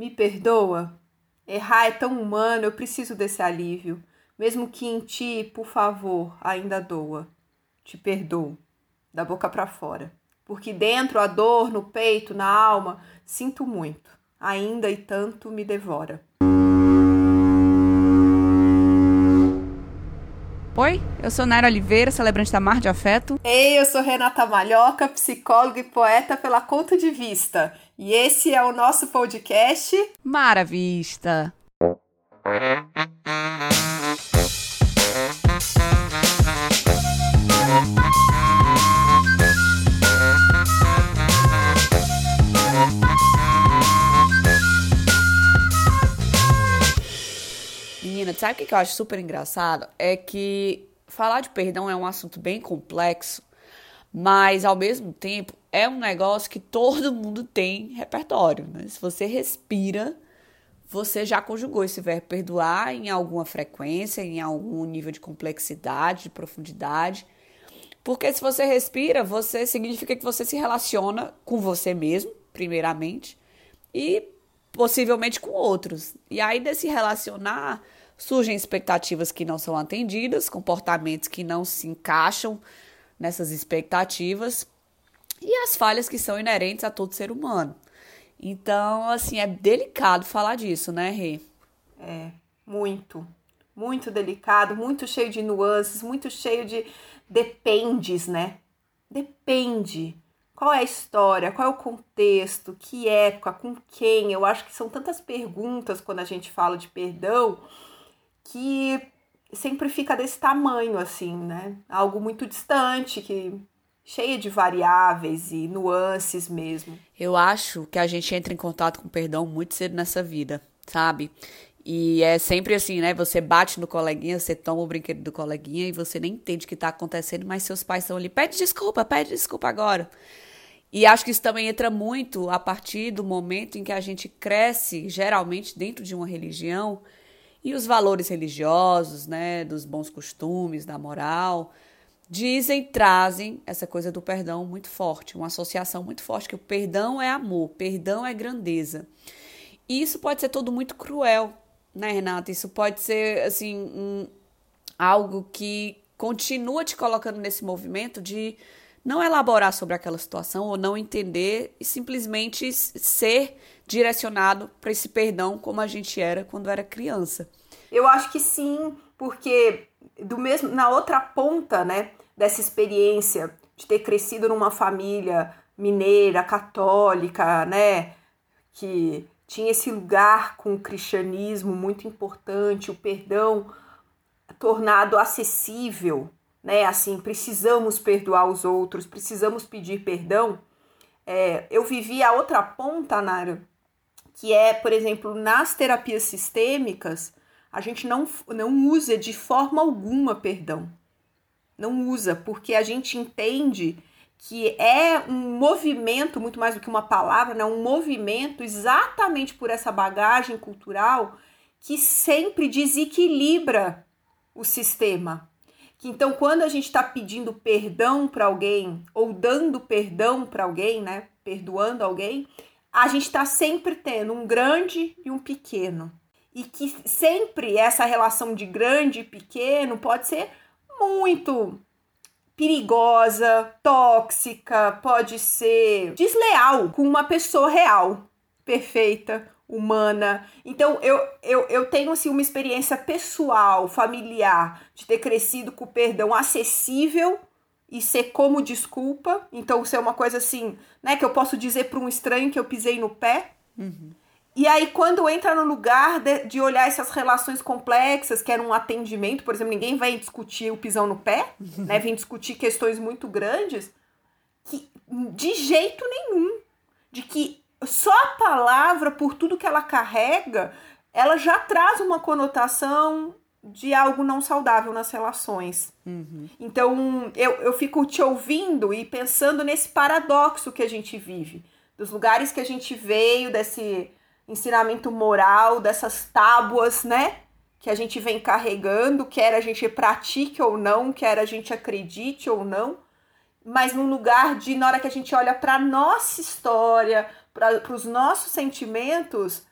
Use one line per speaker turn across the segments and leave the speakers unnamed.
Me perdoa? Errar é tão humano, eu preciso desse alívio. Mesmo que em ti, por favor, ainda doa. Te perdoo, da boca para fora. Porque dentro a dor, no peito, na alma, sinto muito. Ainda e tanto me devora.
Oi, eu sou Naira Oliveira, celebrante da Mar de Afeto.
Ei, eu sou Renata Malhoca, psicóloga e poeta pela Conta de Vista. E esse é o nosso podcast
Maravista. Sabe o que eu acho super engraçado? É que falar de perdão é um assunto bem complexo, mas ao mesmo tempo é um negócio que todo mundo tem repertório, né? Se você respira, você já conjugou esse verbo perdoar em alguma frequência, em algum nível de complexidade, de profundidade. Porque se você respira, você significa que você se relaciona com você mesmo, primeiramente, e possivelmente com outros. E aí desse relacionar surgem expectativas que não são atendidas, comportamentos que não se encaixam nessas expectativas e as falhas que são inerentes a todo ser humano. Então, assim, é delicado falar disso, né, Rê?
É, muito. Muito delicado, muito cheio de nuances, muito cheio de dependes, né? Depende. Qual é a história? Qual é o contexto? Que época? Com quem? Eu acho que são tantas perguntas quando a gente fala de perdão que sempre fica desse tamanho, assim, né? Algo muito distante, que cheia de variáveis e nuances mesmo.
Eu acho que a gente entra em contato com perdão muito cedo nessa vida, sabe? E é sempre assim, né? Você bate no coleguinha, você toma o brinquedo do coleguinha e você nem entende o que tá acontecendo, mas seus pais estão ali, pede desculpa, pede desculpa agora. E acho que isso também entra muito a partir do momento em que a gente cresce, geralmente dentro de uma religião, e os valores religiosos, né, dos bons costumes, da moral, dizem, trazem essa coisa do perdão muito forte, uma associação muito forte que o perdão é amor, perdão é grandeza. E isso pode ser tudo muito cruel, né, Renata? Isso pode ser assim um, algo que continua te colocando nesse movimento de não elaborar sobre aquela situação ou não entender e simplesmente ser direcionado para esse perdão como a gente era quando era criança.
Eu acho que sim, porque do mesmo na outra ponta, né, dessa experiência de ter crescido numa família mineira, católica, né, que tinha esse lugar com o cristianismo muito importante, o perdão tornado acessível, né? Assim, precisamos perdoar os outros, precisamos pedir perdão. É, eu vivi a outra ponta, Nara, que é, por exemplo, nas terapias sistêmicas, a gente não, não usa de forma alguma perdão. Não usa, porque a gente entende que é um movimento, muito mais do que uma palavra, né? um movimento exatamente por essa bagagem cultural que sempre desequilibra o sistema. Que então, quando a gente está pedindo perdão para alguém ou dando perdão para alguém, né? Perdoando alguém, a gente está sempre tendo um grande e um pequeno. E que sempre essa relação de grande e pequeno pode ser muito perigosa, tóxica, pode ser desleal com uma pessoa real, perfeita, humana. Então eu, eu, eu tenho assim uma experiência pessoal, familiar, de ter crescido com o perdão acessível e ser como desculpa. Então, ser uma coisa assim, né, que eu posso dizer para um estranho que eu pisei no pé. Uhum. E aí, quando entra no lugar de, de, olhar essas relações complexas, que era um atendimento, por exemplo, ninguém vai discutir o pisão no pé, uhum. né? Vem discutir questões muito grandes, que de jeito nenhum. De que só a palavra, por tudo que ela carrega, ela já traz uma conotação de algo não saudável nas relações. Uhum. Então, eu, eu fico te ouvindo e pensando nesse paradoxo que a gente vive, dos lugares que a gente veio, desse ensinamento moral, dessas tábuas, né? Que a gente vem carregando, quer a gente pratique ou não, quer a gente acredite ou não, mas num lugar de, na hora que a gente olha para nossa história, para os nossos sentimentos,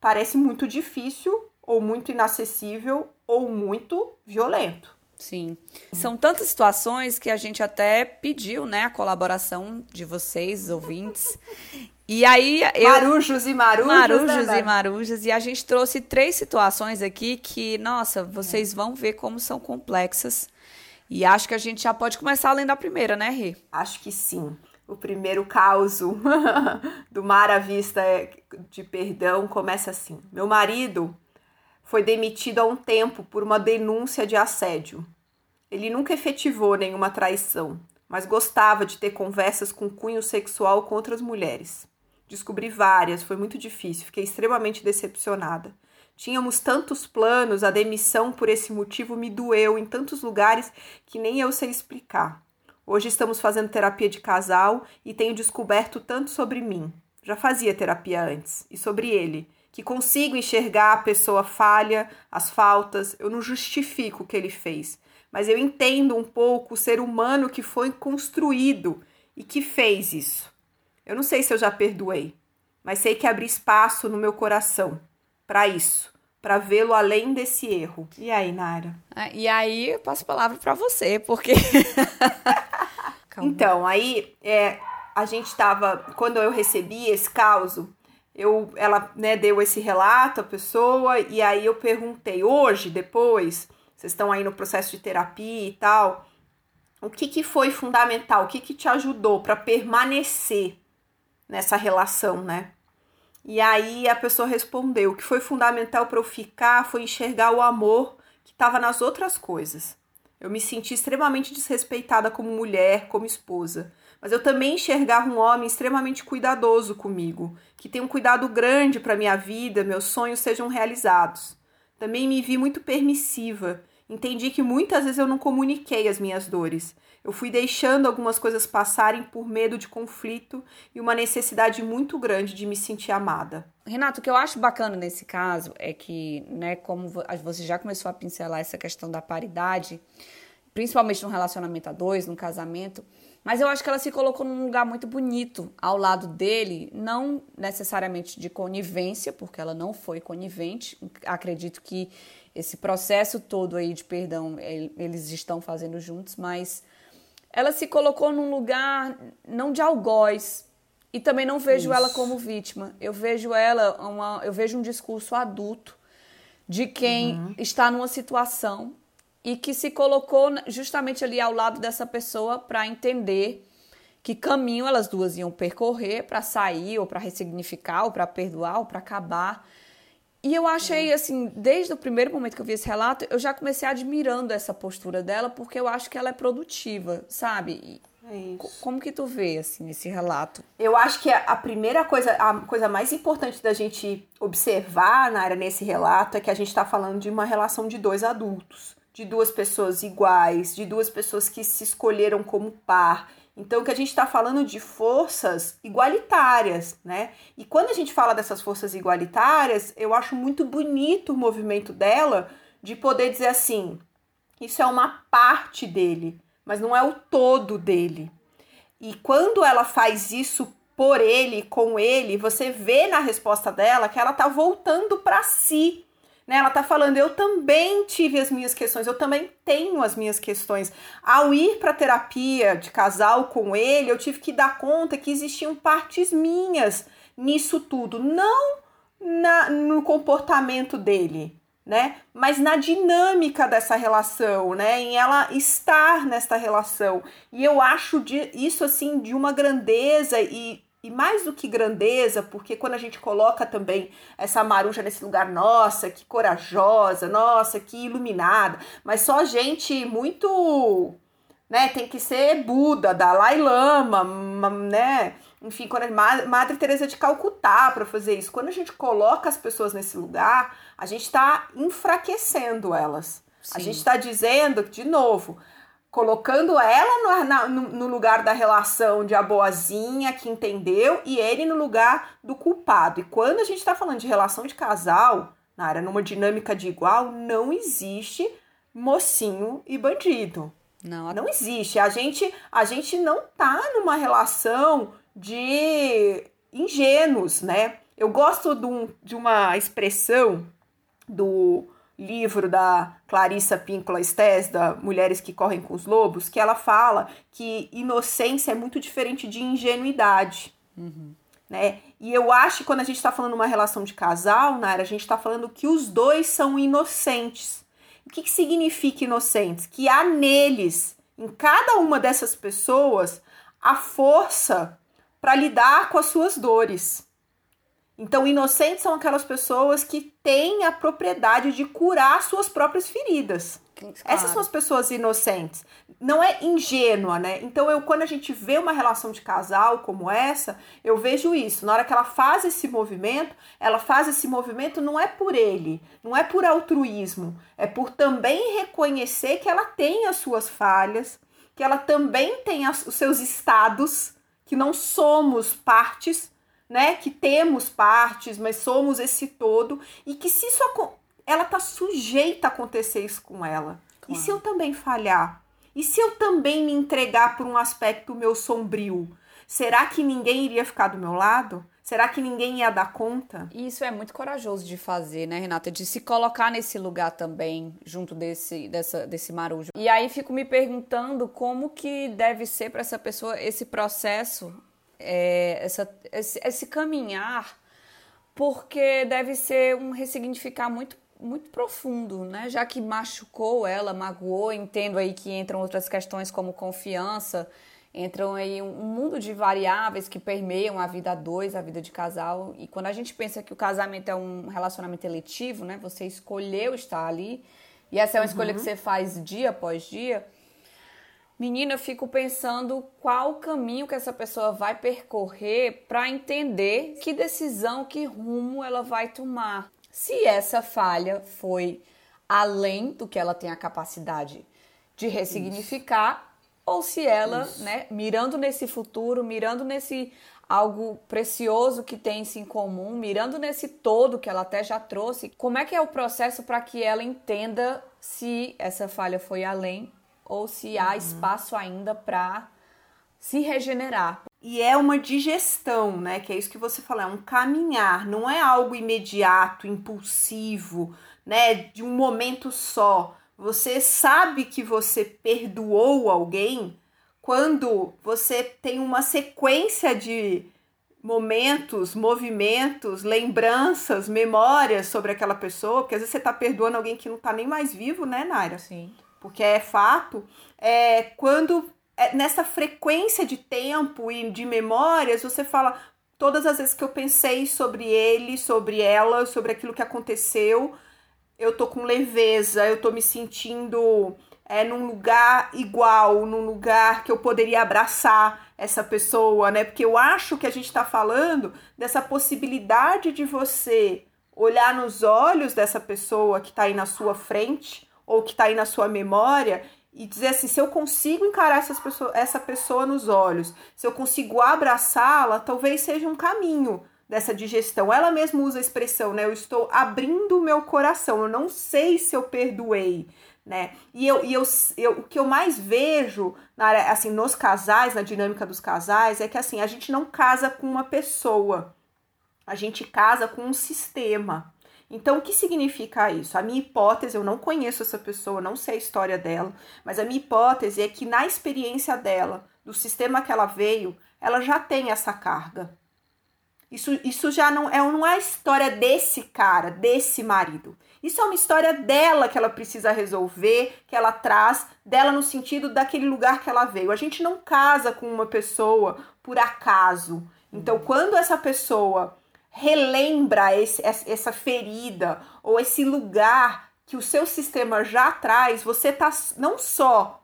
parece muito difícil, ou muito inacessível, ou muito violento.
Sim. São tantas situações que a gente até pediu, né, a colaboração de vocês, ouvintes. E aí eu
Marujos e marujos,
marujos
né,
e marujas e a gente trouxe três situações aqui que, nossa, vocês vão ver como são complexas. E acho que a gente já pode começar além da primeira, né, Rê?
Acho que sim. O primeiro caso do Mar à Vista de Perdão começa assim. Meu marido foi demitido há um tempo por uma denúncia de assédio. Ele nunca efetivou nenhuma traição, mas gostava de ter conversas com cunho sexual com outras mulheres. Descobri várias, foi muito difícil, fiquei extremamente decepcionada. Tínhamos tantos planos, a demissão por esse motivo me doeu em tantos lugares que nem eu sei explicar. Hoje estamos fazendo terapia de casal e tenho descoberto tanto sobre mim. Já fazia terapia antes, e sobre ele que consigo enxergar a pessoa falha, as faltas, eu não justifico o que ele fez, mas eu entendo um pouco o ser humano que foi construído e que fez isso. Eu não sei se eu já perdoei, mas sei que abri espaço no meu coração para isso, para vê-lo além desse erro. E aí, Nara?
Ah, e aí eu passo a palavra para você, porque.
então, aí é, a gente estava. Quando eu recebi esse caso, eu, ela né, deu esse relato à pessoa e aí eu perguntei, hoje, depois, vocês estão aí no processo de terapia e tal, o que, que foi fundamental, o que, que te ajudou para permanecer nessa relação, né? E aí a pessoa respondeu: o que foi fundamental para eu ficar foi enxergar o amor que estava nas outras coisas. Eu me senti extremamente desrespeitada como mulher, como esposa mas eu também enxergava um homem extremamente cuidadoso comigo, que tem um cuidado grande para minha vida, meus sonhos sejam realizados. Também me vi muito permissiva. Entendi que muitas vezes eu não comuniquei as minhas dores. Eu fui deixando algumas coisas passarem por medo de conflito e uma necessidade muito grande de me sentir amada.
Renato, o que eu acho bacana nesse caso é que, né, como você já começou a pincelar essa questão da paridade, principalmente no relacionamento a dois, no casamento, mas eu acho que ela se colocou num lugar muito bonito ao lado dele, não necessariamente de conivência, porque ela não foi conivente. Acredito que esse processo todo aí de perdão eles estão fazendo juntos, mas ela se colocou num lugar não de algoz e também não vejo Isso. ela como vítima. Eu vejo ela uma, eu vejo um discurso adulto de quem uhum. está numa situação e que se colocou justamente ali ao lado dessa pessoa para entender que caminho elas duas iam percorrer para sair ou para ressignificar ou para perdoar ou para acabar. E eu achei assim, desde o primeiro momento que eu vi esse relato, eu já comecei admirando essa postura dela, porque eu acho que ela é produtiva, sabe? É Como que tu vê assim esse relato?
Eu acho que a primeira coisa, a coisa mais importante da gente observar na área nesse relato é que a gente está falando de uma relação de dois adultos de duas pessoas iguais, de duas pessoas que se escolheram como par. Então, que a gente está falando de forças igualitárias, né? E quando a gente fala dessas forças igualitárias, eu acho muito bonito o movimento dela de poder dizer assim: isso é uma parte dele, mas não é o todo dele. E quando ela faz isso por ele, com ele, você vê na resposta dela que ela tá voltando para si né? Ela tá falando, eu também tive as minhas questões, eu também tenho as minhas questões. Ao ir para terapia de casal com ele, eu tive que dar conta que existiam partes minhas nisso tudo, não na, no comportamento dele, né? Mas na dinâmica dessa relação, né? Em ela estar nesta relação. E eu acho de, isso assim de uma grandeza e e mais do que grandeza, porque quando a gente coloca também essa maruja nesse lugar, nossa, que corajosa, nossa, que iluminada, mas só gente muito, né, tem que ser Buda, Dalai Lama, né, enfim, quando a Madre Teresa de Calcutá para fazer isso. Quando a gente coloca as pessoas nesse lugar, a gente está enfraquecendo elas. Sim. A gente está dizendo, de novo, colocando ela no, na, no, lugar da relação de a boazinha que entendeu e ele no lugar do culpado. E quando a gente está falando de relação de casal, na área numa dinâmica de igual, não existe mocinho e bandido. Não, não existe. A gente, a gente não tá numa relação de ingênuos, né? Eu gosto de, um, de uma expressão do livro da Clarissa Píncola Estés, da Mulheres que Correm com os Lobos, que ela fala que inocência é muito diferente de ingenuidade. Uhum. Né? E eu acho que quando a gente está falando uma relação de casal, Nara, a gente está falando que os dois são inocentes. O que, que significa inocentes? Que há neles, em cada uma dessas pessoas, a força para lidar com as suas dores. Então, inocentes são aquelas pessoas que têm a propriedade de curar suas próprias feridas. Claro. Essas são as pessoas inocentes. Não é ingênua, né? Então, eu, quando a gente vê uma relação de casal como essa, eu vejo isso. Na hora que ela faz esse movimento, ela faz esse movimento não é por ele, não é por altruísmo, é por também reconhecer que ela tem as suas falhas, que ela também tem as, os seus estados, que não somos partes né, que temos partes, mas somos esse todo e que se isso ela tá sujeita a acontecer isso com ela. Claro. E se eu também falhar? E se eu também me entregar por um aspecto meu sombrio? Será que ninguém iria ficar do meu lado? Será que ninguém ia dar conta?
Isso é muito corajoso de fazer, né, Renata? De se colocar nesse lugar também, junto desse, dessa, desse marujo. E aí fico me perguntando como que deve ser para essa pessoa esse processo é, essa, esse, esse caminhar, porque deve ser um ressignificar muito muito profundo, né? Já que machucou ela, magoou, entendo aí que entram outras questões como confiança, entram aí um mundo de variáveis que permeiam a vida a dois, a vida de casal. E quando a gente pensa que o casamento é um relacionamento eletivo, né? Você escolheu estar ali, e essa é uma uhum. escolha que você faz dia após dia. Menina, eu fico pensando qual o caminho que essa pessoa vai percorrer para entender que decisão, que rumo ela vai tomar. Se essa falha foi além do que ela tem a capacidade de ressignificar, Isso. ou se ela, Isso. né, mirando nesse futuro, mirando nesse algo precioso que tem em comum, mirando nesse todo que ela até já trouxe, como é que é o processo para que ela entenda se essa falha foi além ou se há uhum. espaço ainda para se regenerar.
E é uma digestão, né? Que é isso que você falou, é um caminhar, não é algo imediato, impulsivo, né? De um momento só. Você sabe que você perdoou alguém quando você tem uma sequência de momentos, movimentos, lembranças, memórias sobre aquela pessoa, porque às vezes você tá perdoando alguém que não tá nem mais vivo, né, Naira?
Sim
porque é fato, é quando é, nessa frequência de tempo e de memórias você fala todas as vezes que eu pensei sobre ele, sobre ela, sobre aquilo que aconteceu, eu tô com leveza, eu tô me sentindo é, num lugar igual, num lugar que eu poderia abraçar essa pessoa, né? Porque eu acho que a gente está falando dessa possibilidade de você olhar nos olhos dessa pessoa que está aí na sua frente ou que está aí na sua memória e dizer assim: se eu consigo encarar essas pessoa, essa pessoa nos olhos, se eu consigo abraçá-la, talvez seja um caminho dessa digestão. Ela mesma usa a expressão, né? Eu estou abrindo o meu coração, eu não sei se eu perdoei. Né? E, eu, e eu, eu, o que eu mais vejo na assim, nos casais, na dinâmica dos casais, é que assim, a gente não casa com uma pessoa, a gente casa com um sistema. Então, o que significa isso? A minha hipótese, eu não conheço essa pessoa, não sei a história dela, mas a minha hipótese é que na experiência dela, do sistema que ela veio, ela já tem essa carga. Isso, isso já não é, não é a história desse cara, desse marido. Isso é uma história dela que ela precisa resolver, que ela traz, dela no sentido daquele lugar que ela veio. A gente não casa com uma pessoa por acaso. Então, quando essa pessoa relembra esse, essa ferida ou esse lugar que o seu sistema já traz, você está não só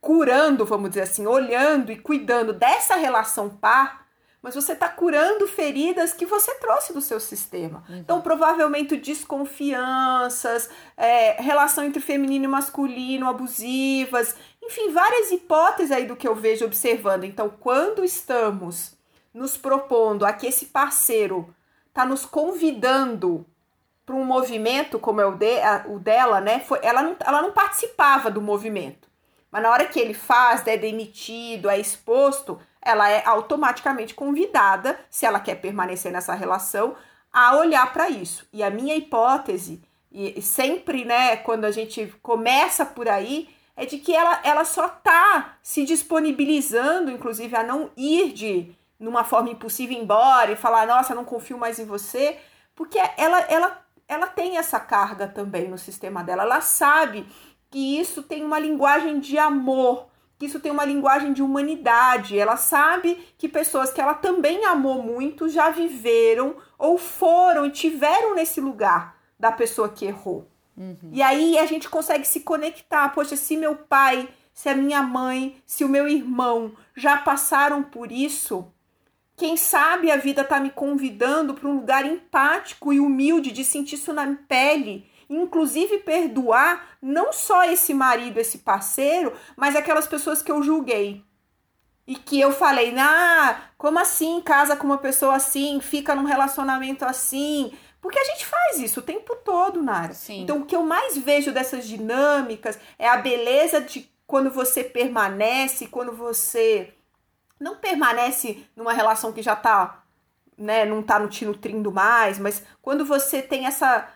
curando, vamos dizer assim, olhando e cuidando dessa relação par, mas você está curando feridas que você trouxe do seu sistema. Uhum. Então, provavelmente desconfianças, é, relação entre feminino e masculino, abusivas, enfim, várias hipóteses aí do que eu vejo observando. Então, quando estamos nos propondo a que esse parceiro está nos convidando para um movimento como é o, de, a, o dela, né? Foi, ela, não, ela não participava do movimento. Mas na hora que ele faz, é demitido, é exposto, ela é automaticamente convidada, se ela quer permanecer nessa relação, a olhar para isso. E a minha hipótese, e sempre, né, quando a gente começa por aí, é de que ela, ela só tá se disponibilizando, inclusive, a não ir de numa forma impulsiva embora e falar, nossa, não confio mais em você, porque ela, ela, ela tem essa carga também no sistema dela. Ela sabe que isso tem uma linguagem de amor, que isso tem uma linguagem de humanidade. Ela sabe que pessoas que ela também amou muito já viveram ou foram e tiveram nesse lugar da pessoa que errou. Uhum. E aí a gente consegue se conectar. Poxa, se meu pai, se a minha mãe, se o meu irmão já passaram por isso, quem sabe a vida está me convidando para um lugar empático e humilde de sentir isso na pele inclusive perdoar não só esse marido, esse parceiro, mas aquelas pessoas que eu julguei. E que eu falei, ah, como assim casa com uma pessoa assim, fica num relacionamento assim? Porque a gente faz isso o tempo todo, Nara. Sim. Então, o que eu mais vejo dessas dinâmicas é a beleza de quando você permanece, quando você não permanece numa relação que já tá, né, não tá no te nutrindo mais, mas quando você tem essa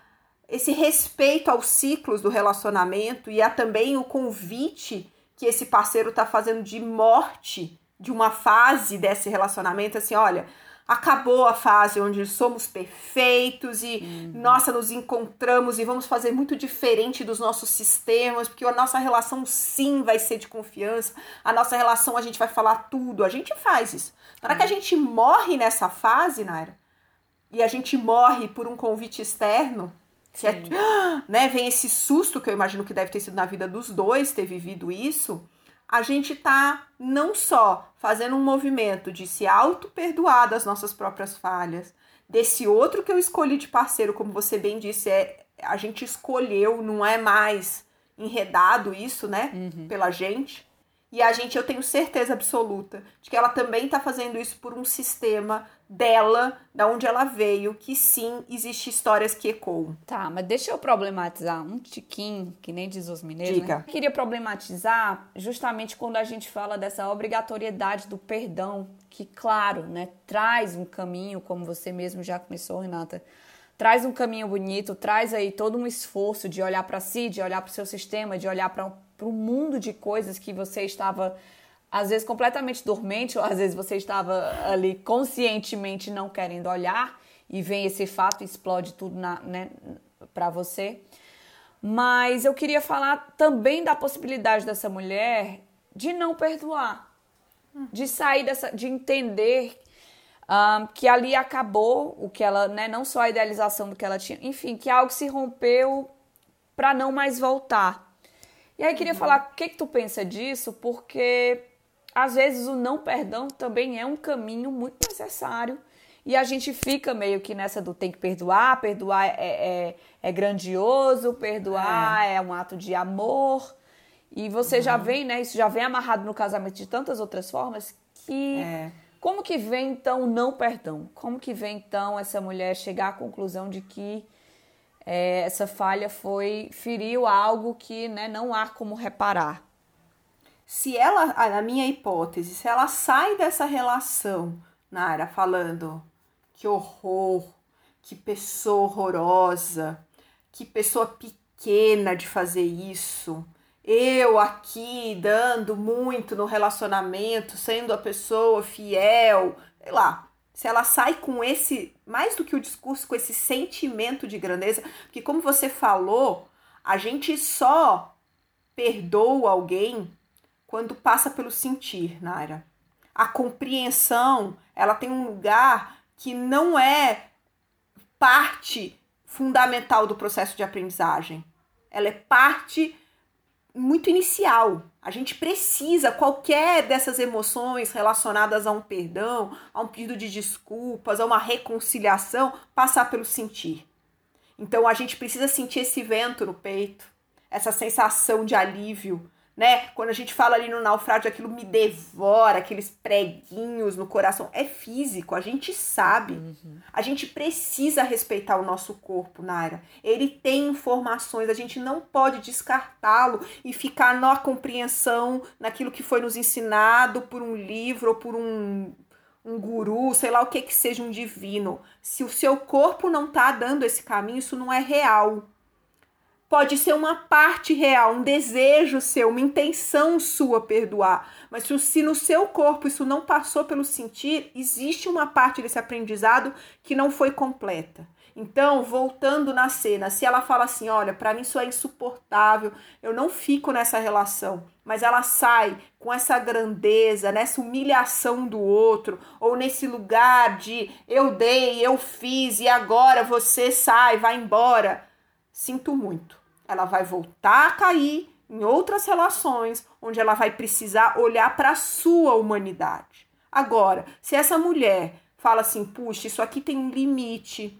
esse respeito aos ciclos do relacionamento e há também o convite que esse parceiro está fazendo de morte de uma fase desse relacionamento, assim, olha, acabou a fase onde somos perfeitos e uhum. nossa nos encontramos e vamos fazer muito diferente dos nossos sistemas, porque a nossa relação sim vai ser de confiança, a nossa relação a gente vai falar tudo, a gente faz isso. Na hora uhum. que a gente morre nessa fase, Naira, e a gente morre por um convite externo, que é, né, vem esse susto que eu imagino que deve ter sido na vida dos dois ter vivido isso. A gente tá não só fazendo um movimento de se auto-perdoar das nossas próprias falhas, desse outro que eu escolhi de parceiro, como você bem disse, é a gente escolheu, não é mais enredado isso, né, uhum. pela gente. E a gente, eu tenho certeza absoluta de que ela também está fazendo isso por um sistema dela, da onde ela veio, que sim, existe histórias que ecoam.
Tá, mas deixa eu problematizar um tiquinho, que nem diz os mineiros, Diga. Né? Eu queria problematizar justamente quando a gente fala dessa obrigatoriedade do perdão, que claro, né, traz um caminho, como você mesmo já começou, Renata, traz um caminho bonito, traz aí todo um esforço de olhar para si, de olhar para o seu sistema, de olhar para um mundo de coisas que você estava às vezes completamente dormente, ou às vezes você estava ali conscientemente não querendo olhar e vem esse fato e explode tudo né, para você. Mas eu queria falar também da possibilidade dessa mulher de não perdoar, de sair dessa, de entender um, que ali acabou o que ela, né, não só a idealização do que ela tinha, enfim, que algo se rompeu para não mais voltar. E aí queria uhum. falar o que, que tu pensa disso, porque às vezes o não perdão também é um caminho muito necessário e a gente fica meio que nessa do tem que perdoar, perdoar é, é, é grandioso, perdoar é. é. um ato de amor. E você uhum. já vem, né? Isso já vem amarrado no casamento de tantas outras formas que. É. Como que vem então o não perdão? Como que vem então essa mulher chegar à conclusão de que é, essa falha foi feriu algo que né, não há como reparar?
se ela, na minha hipótese, se ela sai dessa relação, Nara, falando que horror, que pessoa horrorosa, que pessoa pequena de fazer isso, eu aqui dando muito no relacionamento, sendo a pessoa fiel, sei lá. Se ela sai com esse, mais do que o discurso, com esse sentimento de grandeza, porque como você falou, a gente só perdoa alguém quando passa pelo sentir, Naira. A compreensão, ela tem um lugar que não é parte fundamental do processo de aprendizagem. Ela é parte muito inicial. A gente precisa, qualquer dessas emoções relacionadas a um perdão, a um pedido de desculpas, a uma reconciliação, passar pelo sentir. Então a gente precisa sentir esse vento no peito, essa sensação de alívio, né? Quando a gente fala ali no naufrágio, aquilo me devora, aqueles preguinhos no coração. É físico, a gente sabe. Uhum. A gente precisa respeitar o nosso corpo, Naira. Ele tem informações, a gente não pode descartá-lo e ficar na compreensão, naquilo que foi nos ensinado por um livro ou por um, um guru, sei lá o que que seja um divino. Se o seu corpo não tá dando esse caminho, isso não é real. Pode ser uma parte real, um desejo seu, uma intenção sua perdoar. Mas se no seu corpo isso não passou pelo sentir, existe uma parte desse aprendizado que não foi completa. Então, voltando na cena, se ela fala assim: olha, para mim isso é insuportável, eu não fico nessa relação, mas ela sai com essa grandeza, nessa humilhação do outro, ou nesse lugar de eu dei, eu fiz e agora você sai, vai embora. Sinto muito ela vai voltar a cair em outras relações onde ela vai precisar olhar para a sua humanidade. Agora, se essa mulher fala assim, puxa, isso aqui tem um limite,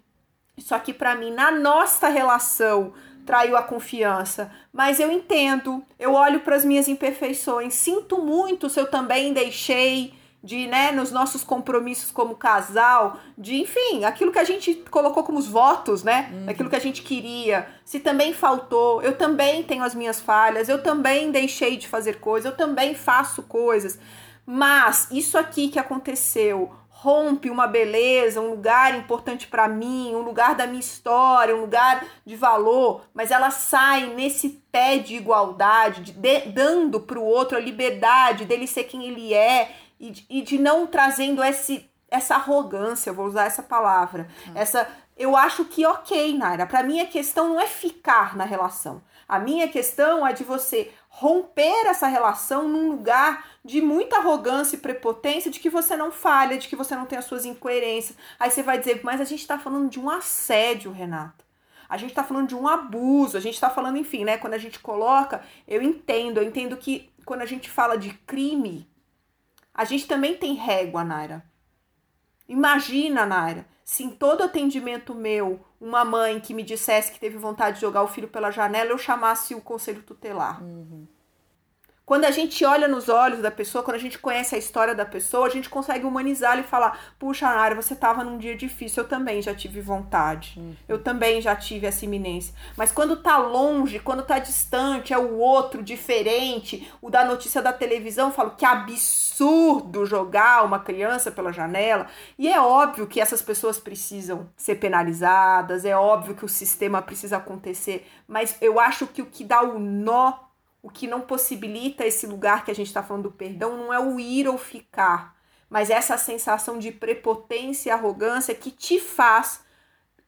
isso aqui para mim na nossa relação traiu a confiança, mas eu entendo, eu olho para as minhas imperfeições, sinto muito se eu também deixei de, né, nos nossos compromissos como casal, de, enfim, aquilo que a gente colocou como os votos, né, uhum. aquilo que a gente queria, se também faltou, eu também tenho as minhas falhas, eu também deixei de fazer coisas, eu também faço coisas, mas isso aqui que aconteceu rompe uma beleza, um lugar importante para mim, um lugar da minha história, um lugar de valor, mas ela sai nesse pé de igualdade, de, de, dando para o outro a liberdade dele ser quem ele é e de, e de não trazendo esse, essa arrogância, vou usar essa palavra. Hum. Essa, eu acho que ok, Naira. Para mim a questão não é ficar na relação. A minha questão é de você romper essa relação num lugar de muita arrogância e prepotência, de que você não falha, de que você não tem as suas incoerências. Aí você vai dizer, mas a gente está falando de um assédio, Renata. A gente está falando de um abuso, a gente está falando, enfim, né? Quando a gente coloca, eu entendo, eu entendo que quando a gente fala de crime, a gente também tem régua, Naira. Imagina, Naira, se em todo atendimento meu, uma mãe que me dissesse que teve vontade de jogar o filho pela janela, eu chamasse o conselho tutelar. Uhum. Quando a gente olha nos olhos da pessoa, quando a gente conhece a história da pessoa, a gente consegue humanizá-la e falar: puxa, Nara, você estava num dia difícil, eu também já tive vontade, uhum. eu também já tive essa iminência. Mas quando tá longe, quando tá distante, é o outro, diferente, o da notícia da televisão, eu falo: que absurdo jogar uma criança pela janela. E é óbvio que essas pessoas precisam ser penalizadas, é óbvio que o sistema precisa acontecer, mas eu acho que o que dá o nó o que não possibilita esse lugar que a gente está falando do perdão não é o ir ou ficar, mas essa sensação de prepotência e arrogância que te faz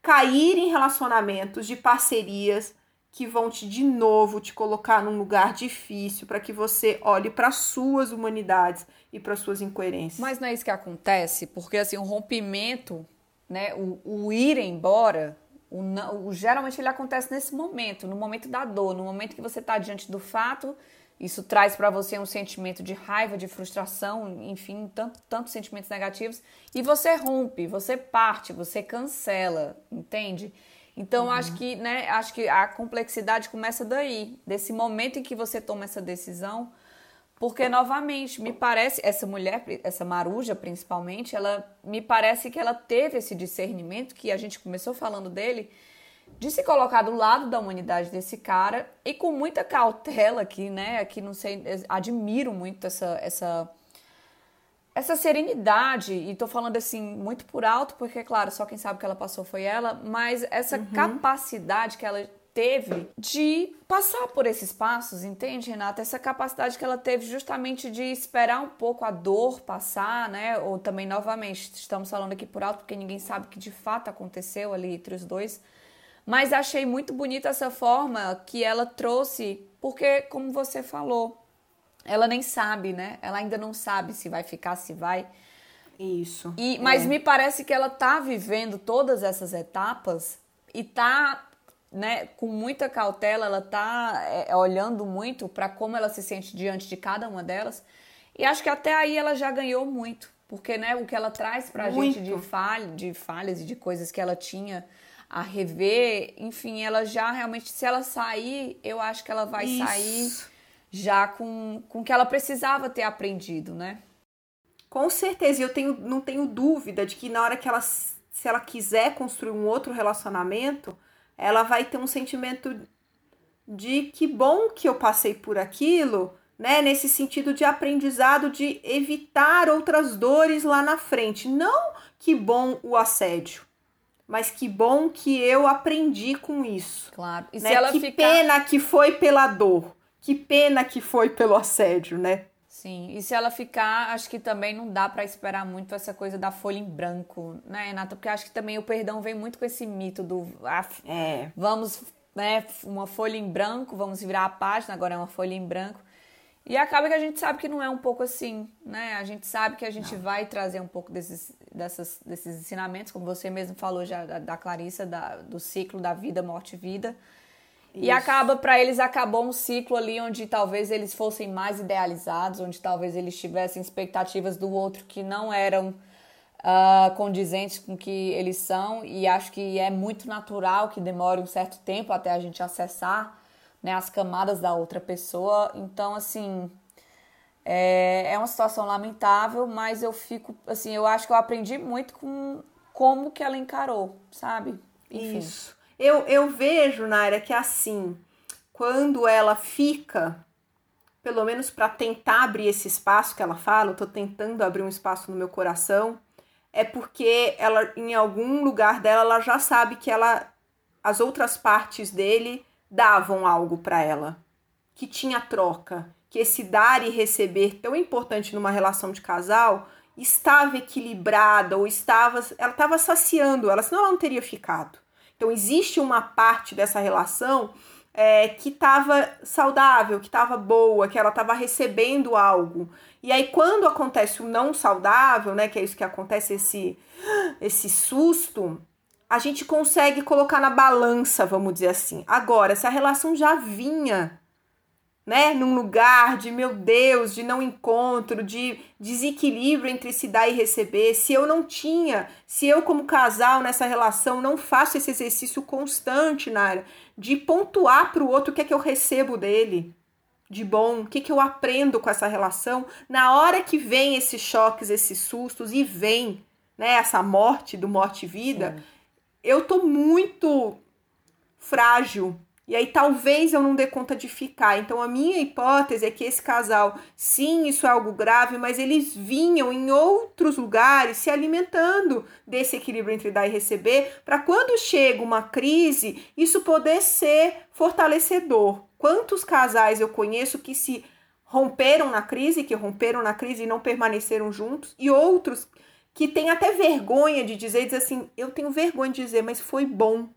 cair em relacionamentos de parcerias que vão te de novo te colocar num lugar difícil para que você olhe para suas humanidades e para suas incoerências.
Mas não é isso que acontece, porque assim, o rompimento, né, o, o ir embora o, o, geralmente ele acontece nesse momento, no momento da dor, no momento que você está diante do fato, isso traz para você um sentimento de raiva, de frustração, enfim, tanto, tantos sentimentos negativos, e você rompe, você parte, você cancela, entende? Então, uhum. acho que, né, acho que a complexidade começa daí, desse momento em que você toma essa decisão, porque, novamente, me parece, essa mulher, essa maruja principalmente, ela me parece que ela teve esse discernimento, que a gente começou falando dele, de se colocar do lado da humanidade desse cara e com muita cautela aqui, né? Aqui não sei, admiro muito essa essa essa serenidade, e tô falando assim muito por alto, porque claro, só quem sabe que ela passou foi ela, mas essa uhum. capacidade que ela teve de passar por esses passos, entende, Renata? Essa capacidade que ela teve justamente de esperar um pouco a dor passar, né? Ou também, novamente, estamos falando aqui por alto porque ninguém sabe o que de fato aconteceu ali entre os dois. Mas achei muito bonita essa forma que ela trouxe, porque, como você falou, ela nem sabe, né? Ela ainda não sabe se vai ficar, se vai.
Isso.
E, mas é. me parece que ela tá vivendo todas essas etapas e tá né, com muita cautela, ela está é, olhando muito para como ela se sente diante de cada uma delas. E acho que até aí ela já ganhou muito, porque né, o que ela traz para a gente de, falha, de falhas e de coisas que ela tinha a rever, enfim, ela já realmente, se ela sair, eu acho que ela vai Isso. sair já com, com o que ela precisava ter aprendido, né?
Com certeza, eu tenho, não tenho dúvida de que na hora que ela, se ela quiser construir um outro relacionamento, ela vai ter um sentimento de que bom que eu passei por aquilo, né? Nesse sentido de aprendizado de evitar outras dores lá na frente. Não que bom o assédio, mas que bom que eu aprendi com isso.
Claro.
E né? se ela que ficar... pena que foi pela dor. Que pena que foi pelo assédio, né?
Sim, e se ela ficar, acho que também não dá para esperar muito essa coisa da folha em branco, né, Renata? Porque acho que também o perdão vem muito com esse mito do ah, é. vamos, né, uma folha em branco, vamos virar a página, agora é uma folha em branco. E acaba que a gente sabe que não é um pouco assim, né? A gente sabe que a gente não. vai trazer um pouco desses, dessas, desses ensinamentos, como você mesmo falou já da, da Clarissa, da, do ciclo da vida, morte e vida. Isso. E acaba, para eles, acabou um ciclo ali onde talvez eles fossem mais idealizados, onde talvez eles tivessem expectativas do outro que não eram uh, condizentes com o que eles são. E acho que é muito natural que demore um certo tempo até a gente acessar né, as camadas da outra pessoa. Então, assim, é, é uma situação lamentável, mas eu fico, assim, eu acho que eu aprendi muito com como que ela encarou, sabe?
Enfim. Isso. Eu, eu vejo, Naira, que assim, quando ela fica, pelo menos para tentar abrir esse espaço que ela fala, eu tô tentando abrir um espaço no meu coração, é porque ela, em algum lugar dela, ela já sabe que ela, as outras partes dele davam algo para ela, que tinha troca, que esse dar e receber tão importante numa relação de casal estava equilibrada ou estava, ela estava saciando ela, senão ela não teria ficado. Então existe uma parte dessa relação é, que estava saudável, que estava boa, que ela estava recebendo algo. E aí quando acontece o não saudável, né, que é isso que acontece esse esse susto, a gente consegue colocar na balança, vamos dizer assim. Agora, se a relação já vinha, né, num lugar de meu Deus, de não encontro, de desequilíbrio entre se dar e receber, se eu não tinha, se eu como casal nessa relação não faço esse exercício constante, Nara, de pontuar para o outro o que é que eu recebo dele, de bom, o que, que eu aprendo com essa relação, na hora que vem esses choques, esses sustos e vem, né, essa morte do morte vida, Sim eu tô muito frágil. E aí talvez eu não dê conta de ficar. Então a minha hipótese é que esse casal, sim, isso é algo grave, mas eles vinham em outros lugares se alimentando desse equilíbrio entre dar e receber, para quando chega uma crise, isso poder ser fortalecedor. Quantos casais eu conheço que se romperam na crise, que romperam na crise e não permaneceram juntos, e outros que tem até vergonha de dizer, diz assim, eu tenho vergonha de dizer, mas foi bom.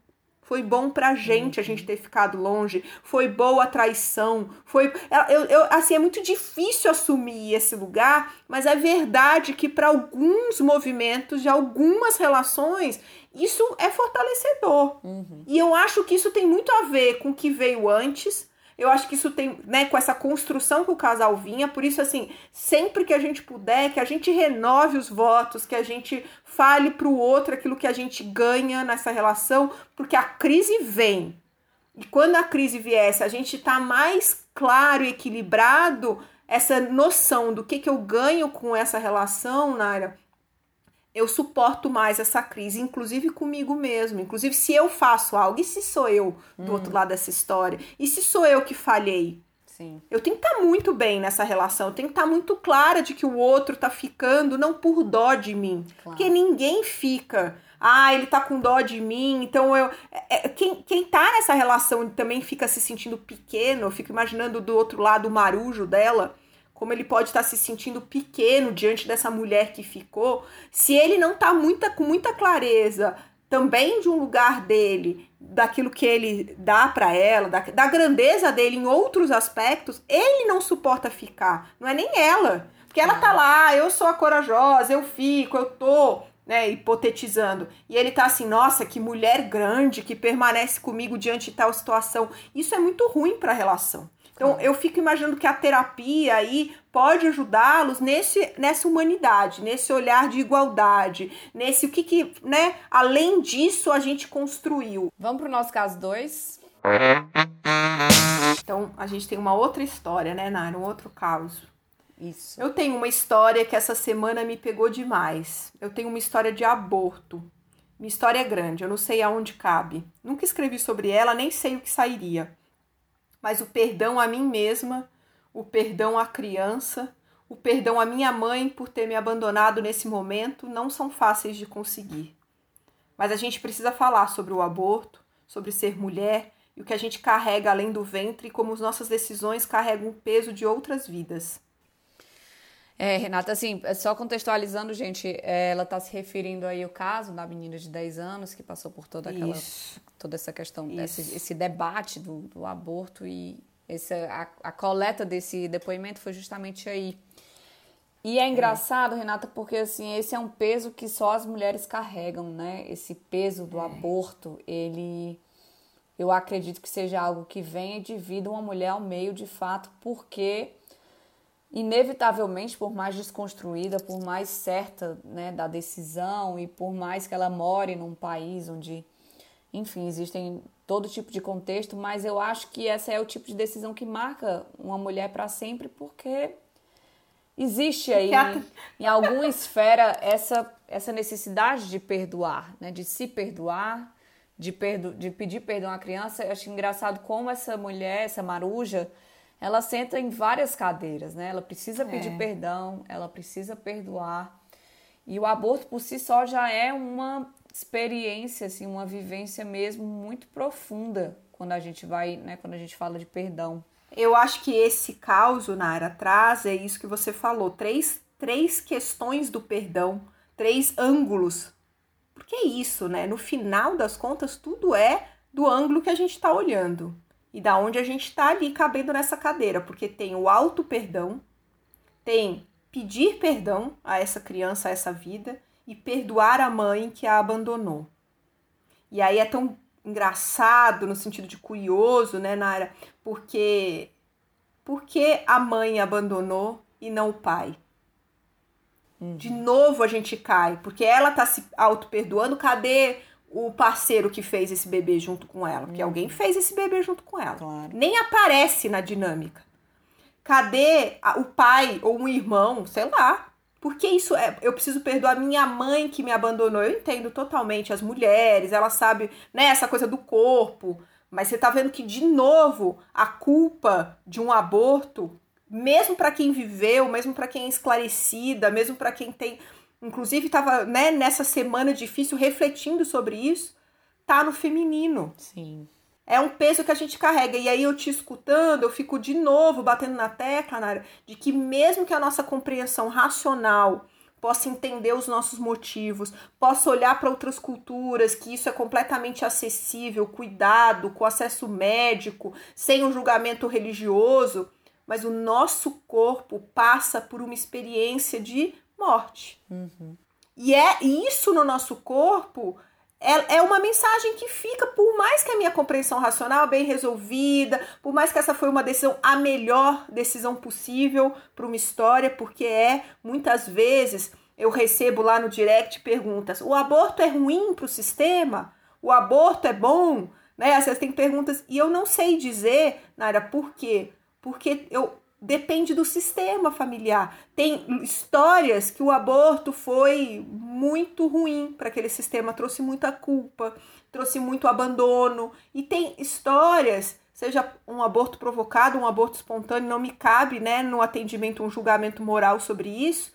Foi bom pra gente a gente ter ficado longe. Foi boa a traição. Foi. Eu, eu, assim, é muito difícil assumir esse lugar, mas é verdade que para alguns movimentos, de algumas relações, isso é fortalecedor. Uhum. E eu acho que isso tem muito a ver com o que veio antes, eu acho que isso tem, né, com essa construção que o casal vinha, por isso, assim, sempre que a gente puder, que a gente renove os votos, que a gente fale para o outro aquilo que a gente ganha nessa relação, porque a crise vem. E quando a crise viesse, a gente tá mais claro e equilibrado, essa noção do que, que eu ganho com essa relação, Naira, eu suporto mais essa crise, inclusive comigo mesmo. Inclusive, se eu faço algo, e se sou eu do hum. outro lado dessa história? E se sou eu que falhei? Sim. Eu tenho que estar tá muito bem nessa relação, eu tenho que estar tá muito clara de que o outro tá ficando não por dó de mim. Claro. Porque ninguém fica. Ah, ele tá com dó de mim, então eu. É, é quem, quem tá nessa relação também fica se sentindo pequeno, eu fico imaginando do outro lado o marujo dela como ele pode estar se sentindo pequeno diante dessa mulher que ficou, se ele não está muita, com muita clareza também de um lugar dele, daquilo que ele dá para ela, da, da grandeza dele em outros aspectos, ele não suporta ficar, não é nem ela. Porque ela tá lá, eu sou a corajosa, eu fico, eu tô, né, hipotetizando. E ele tá assim, nossa, que mulher grande que permanece comigo diante de tal situação. Isso é muito ruim para a relação. Então, eu fico imaginando que a terapia aí pode ajudá-los nesse, nessa humanidade, nesse olhar de igualdade, nesse o que, que, né, além disso, a gente construiu.
Vamos para o nosso caso 2.
Então, a gente tem uma outra história, né, Nara? Um outro caos.
Isso.
Eu tenho uma história que essa semana me pegou demais. Eu tenho uma história de aborto. Minha história é grande, eu não sei aonde cabe. Nunca escrevi sobre ela, nem sei o que sairia. Mas o perdão a mim mesma, o perdão à criança, o perdão à minha mãe por ter me abandonado nesse momento não são fáceis de conseguir. Mas a gente precisa falar sobre o aborto, sobre ser mulher e o que a gente carrega além do ventre e como as nossas decisões carregam o peso de outras vidas.
É, Renata, assim, é só contextualizando, gente, é, ela está se referindo aí ao caso da menina de 10 anos que passou por toda aquela Isso. toda essa questão, esse, esse, debate do, do aborto e esse, a, a, coleta desse depoimento foi justamente aí. E é, é engraçado, é. Renata, porque assim, esse é um peso que só as mulheres carregam, né? Esse peso do é. aborto, ele eu acredito que seja algo que venha de vida uma mulher ao meio de fato, porque inevitavelmente, por mais desconstruída, por mais certa né, da decisão e por mais que ela more num país onde, enfim, existem todo tipo de contexto, mas eu acho que essa é o tipo de decisão que marca uma mulher para sempre, porque existe aí em, em alguma esfera essa, essa necessidade de perdoar, né, de se perdoar, de, perdo, de pedir perdão à criança. Eu acho engraçado como essa mulher, essa maruja, ela senta em várias cadeiras, né? Ela precisa pedir é. perdão, ela precisa perdoar. E o aborto por si só já é uma experiência, assim, uma vivência mesmo muito profunda quando a gente vai, né, quando a gente fala de perdão.
Eu acho que esse caos, Nara, traz é isso que você falou, três, três questões do perdão, três ângulos. Porque é isso, né? No final das contas, tudo é do ângulo que a gente está olhando e da onde a gente está ali cabendo nessa cadeira, porque tem o auto perdão, tem pedir perdão a essa criança, a essa vida e perdoar a mãe que a abandonou. E aí é tão engraçado no sentido de curioso, né, Nara? Porque porque a mãe abandonou e não o pai. Uhum. De novo a gente cai, porque ela tá se auto perdoando, cadê o parceiro que fez esse bebê junto com ela, porque hum. alguém fez esse bebê junto com ela. Claro. Nem aparece na dinâmica. Cadê o pai ou um irmão, sei lá? Porque isso é, eu preciso perdoar minha mãe que me abandonou. Eu entendo totalmente as mulheres, ela sabe, né, essa coisa do corpo, mas você tá vendo que de novo a culpa de um aborto, mesmo para quem viveu, mesmo para quem é esclarecida, mesmo para quem tem inclusive estava né, nessa semana difícil refletindo sobre isso, tá no feminino.
Sim.
É um peso que a gente carrega. E aí eu te escutando, eu fico de novo batendo na tecla, Nara, de que mesmo que a nossa compreensão racional possa entender os nossos motivos, possa olhar para outras culturas, que isso é completamente acessível, cuidado, com acesso médico, sem um julgamento religioso, mas o nosso corpo passa por uma experiência de morte.
Uhum.
E é isso no nosso corpo é, é uma mensagem que fica, por mais que a minha compreensão racional bem resolvida, por mais que essa foi uma decisão, a melhor decisão possível para uma história, porque é, muitas vezes, eu recebo lá no direct perguntas: o aborto é ruim para o sistema? O aborto é bom? Né? Vezes tem perguntas, e eu não sei dizer, Nara, por quê? Porque eu depende do sistema familiar. Tem histórias que o aborto foi muito ruim para aquele sistema, trouxe muita culpa, trouxe muito abandono. E tem histórias, seja um aborto provocado, um aborto espontâneo, não me cabe, né, no atendimento um julgamento moral sobre isso,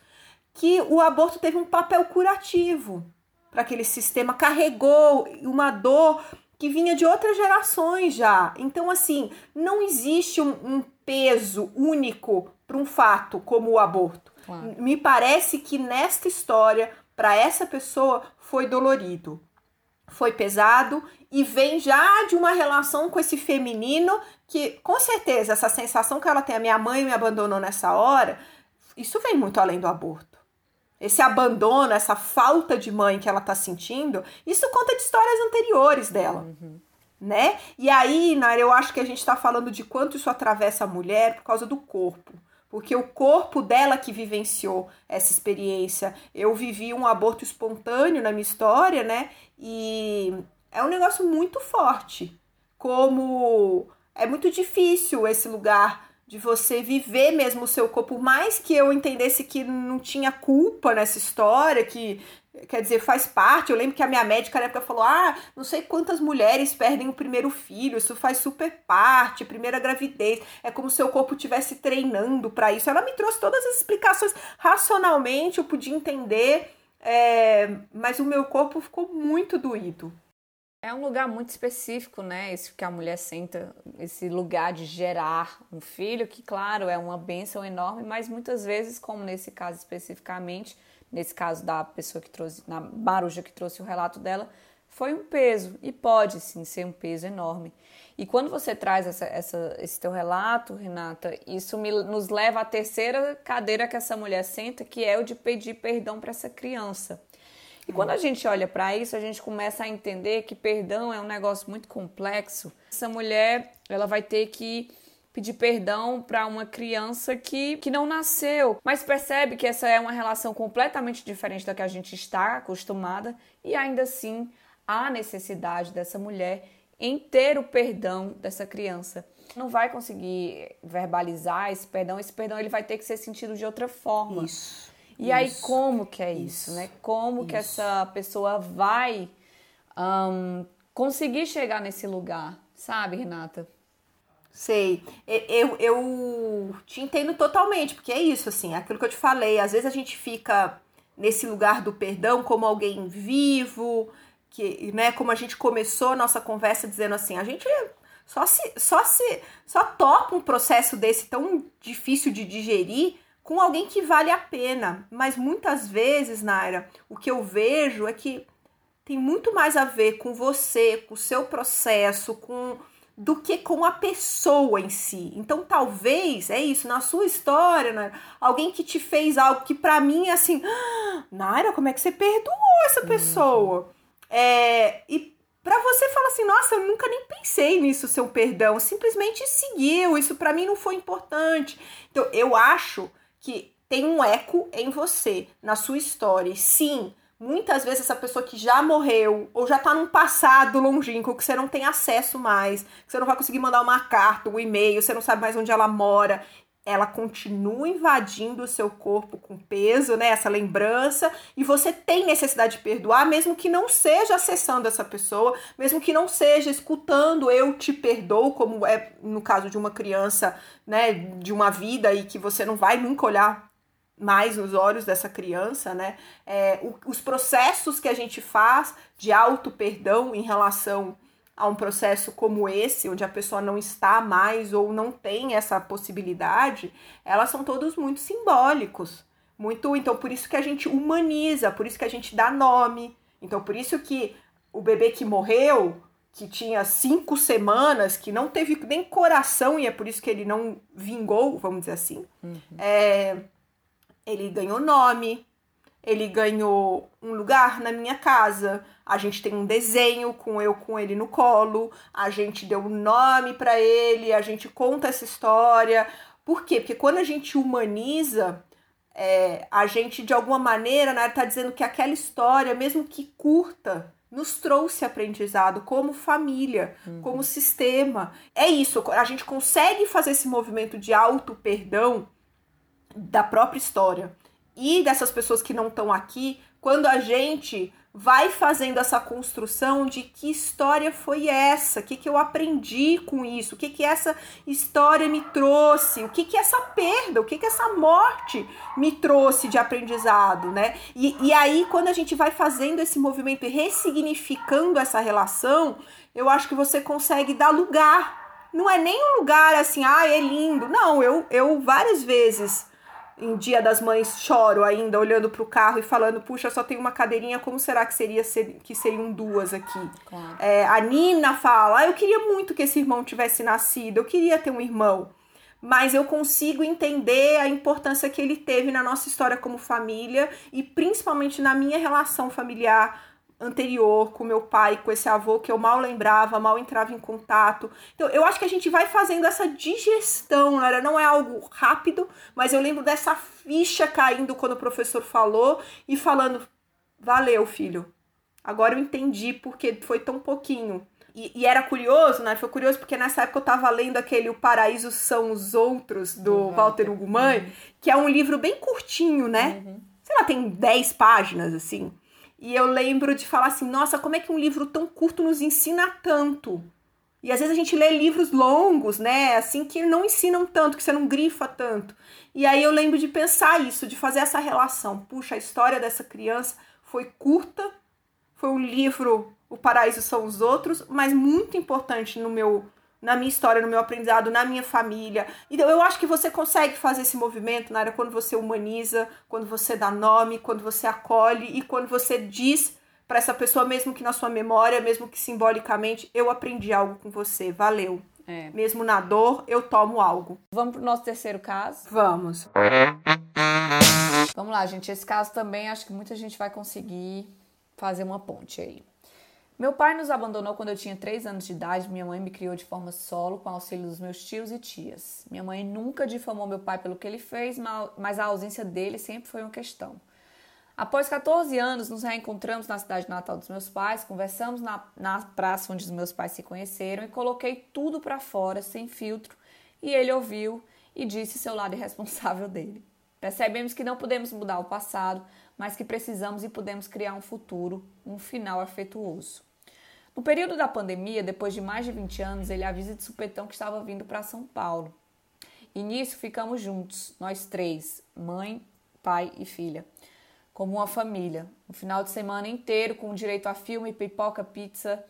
que o aborto teve um papel curativo para aquele sistema, carregou uma dor que vinha de outras gerações já. Então, assim, não existe um, um peso único para um fato como o aborto. Claro. Me parece que nesta história, para essa pessoa, foi dolorido, foi pesado e vem já de uma relação com esse feminino que, com certeza, essa sensação que ela tem, a minha mãe me abandonou nessa hora, isso vem muito além do aborto. Esse abandono, essa falta de mãe que ela está sentindo, isso conta de histórias anteriores dela. Uhum né? E aí, Naira, eu acho que a gente está falando de quanto isso atravessa a mulher por causa do corpo. Porque o corpo dela que vivenciou essa experiência. Eu vivi um aborto espontâneo na minha história, né? E é um negócio muito forte. Como é muito difícil esse lugar de você viver mesmo o seu corpo, mais que eu entendesse que não tinha culpa nessa história, que quer dizer, faz parte. Eu lembro que a minha médica na época falou: ah, não sei quantas mulheres perdem o primeiro filho, isso faz super parte, primeira gravidez, é como se o seu corpo estivesse treinando para isso. Ela me trouxe todas as explicações racionalmente, eu podia entender, é, mas o meu corpo ficou muito doído.
É um lugar muito específico, né? Esse que a mulher senta, esse lugar de gerar um filho, que, claro, é uma bênção enorme, mas muitas vezes, como nesse caso especificamente, nesse caso da pessoa que trouxe, na Maruja que trouxe o relato dela, foi um peso e pode sim ser um peso enorme. E quando você traz essa, essa, esse teu relato, Renata, isso me, nos leva à terceira cadeira que essa mulher senta, que é o de pedir perdão para essa criança. E quando a gente olha para isso, a gente começa a entender que perdão é um negócio muito complexo. Essa mulher, ela vai ter que pedir perdão para uma criança que, que não nasceu, mas percebe que essa é uma relação completamente diferente da que a gente está acostumada e ainda assim há necessidade dessa mulher em ter o perdão dessa criança. Não vai conseguir verbalizar esse perdão, esse perdão ele vai ter que ser sentido de outra forma.
Isso.
E isso, aí como que é isso, isso né? Como isso. que essa pessoa vai um, conseguir chegar nesse lugar, sabe, Renata?
Sei. Eu, eu te entendo totalmente, porque é isso, assim, aquilo que eu te falei. Às vezes a gente fica nesse lugar do perdão como alguém vivo, que, né, como a gente começou a nossa conversa dizendo assim, a gente só se, só se, só topa um processo desse tão difícil de digerir com alguém que vale a pena. Mas muitas vezes, Naira, o que eu vejo é que tem muito mais a ver com você, com o seu processo, com do que com a pessoa em si. Então, talvez, é isso, na sua história, né? alguém que te fez algo que para mim é assim, ah, Naira, como é que você perdoou essa uhum. pessoa? Uhum. É, e para você falar assim, nossa, eu nunca nem pensei nisso, seu perdão, simplesmente seguiu, isso para mim não foi importante. Então, eu acho que tem um eco em você, na sua história. sim, muitas vezes essa pessoa que já morreu ou já tá num passado longínquo que você não tem acesso mais, que você não vai conseguir mandar uma carta, um e-mail, você não sabe mais onde ela mora, ela continua invadindo o seu corpo com peso, né, essa lembrança, e você tem necessidade de perdoar, mesmo que não seja acessando essa pessoa, mesmo que não seja escutando eu te perdoo, como é no caso de uma criança, né, de uma vida e que você não vai nunca olhar mais nos olhos dessa criança, né? É, o, os processos que a gente faz de auto-perdão em relação a um processo como esse, onde a pessoa não está mais ou não tem essa possibilidade, elas são todos muito simbólicos. Muito, então por isso que a gente humaniza, por isso que a gente dá nome. Então por isso que o bebê que morreu, que tinha cinco semanas, que não teve nem coração e é por isso que ele não vingou, vamos dizer assim, uhum. é, ele ganhou nome, ele ganhou um lugar na minha casa. A gente tem um desenho com eu com ele no colo. A gente deu um nome para ele. A gente conta essa história. Por quê? Porque quando a gente humaniza, é, a gente de alguma maneira né, tá dizendo que aquela história, mesmo que curta, nos trouxe aprendizado como família, uhum. como sistema. É isso, a gente consegue fazer esse movimento de auto perdão da própria história e dessas pessoas que não estão aqui, quando a gente vai fazendo essa construção de que história foi essa, o que, que eu aprendi com isso, o que, que essa história me trouxe, o que, que essa perda, o que, que essa morte me trouxe de aprendizado, né? E, e aí, quando a gente vai fazendo esse movimento e ressignificando essa relação, eu acho que você consegue dar lugar. Não é nem um lugar assim, ah, é lindo. Não, eu, eu várias vezes em Dia das Mães choro ainda, olhando para o carro e falando, puxa, só tem uma cadeirinha, como será que seria ser, que seriam duas aqui? Claro. É, a Nina fala, ah, eu queria muito que esse irmão tivesse nascido, eu queria ter um irmão, mas eu consigo entender a importância que ele teve na nossa história como família e principalmente na minha relação familiar anterior com meu pai, com esse avô que eu mal lembrava, mal entrava em contato. Então, eu acho que a gente vai fazendo essa digestão, né? não é algo rápido, mas eu lembro dessa ficha caindo quando o professor falou e falando: "Valeu, filho. Agora eu entendi porque foi tão pouquinho, E, e, era curioso, né? Foi curioso porque nessa época eu tava lendo aquele O Paraíso São os Outros, do uhum. Walter Ugumãe, uhum. que é um livro bem curtinho, né? Uhum. Sei lá, tem 10 páginas, assim. E eu lembro de falar assim, nossa, como é que um livro tão curto nos ensina tanto? E às vezes a gente lê livros longos, né? Assim, que não ensinam tanto, que você não grifa tanto. E aí eu lembro de pensar isso, de fazer essa relação. Puxa, a história dessa criança foi curta, foi um livro O Paraíso São os Outros, mas muito importante no meu na minha história, no meu aprendizado, na minha família. Então eu acho que você consegue fazer esse movimento, Nara, quando você humaniza, quando você dá nome, quando você acolhe e quando você diz para essa pessoa, mesmo que na sua memória, mesmo que simbolicamente, eu aprendi algo com você, valeu. É. Mesmo na dor, eu tomo algo.
Vamos pro nosso terceiro caso?
Vamos.
Vamos lá, gente. Esse caso também acho que muita gente vai conseguir fazer uma ponte aí. Meu pai nos abandonou quando eu tinha 3 anos de idade. Minha mãe me criou de forma solo, com auxílio dos meus tios e tias. Minha mãe nunca difamou meu pai pelo que ele fez, mas a ausência dele sempre foi uma questão. Após 14 anos, nos reencontramos na cidade natal dos meus pais, conversamos na, na praça onde os meus pais se conheceram e coloquei tudo para fora, sem filtro, e ele ouviu e disse seu lado irresponsável dele. Percebemos que não podemos mudar o passado, mas que precisamos e podemos criar um futuro, um final afetuoso. No período da pandemia, depois de mais de 20 anos, ele avisa de supetão que estava vindo para São Paulo. E nisso ficamos juntos, nós três, mãe, pai e filha, como uma família. Um final de semana inteiro com direito a filme, pipoca, pizza,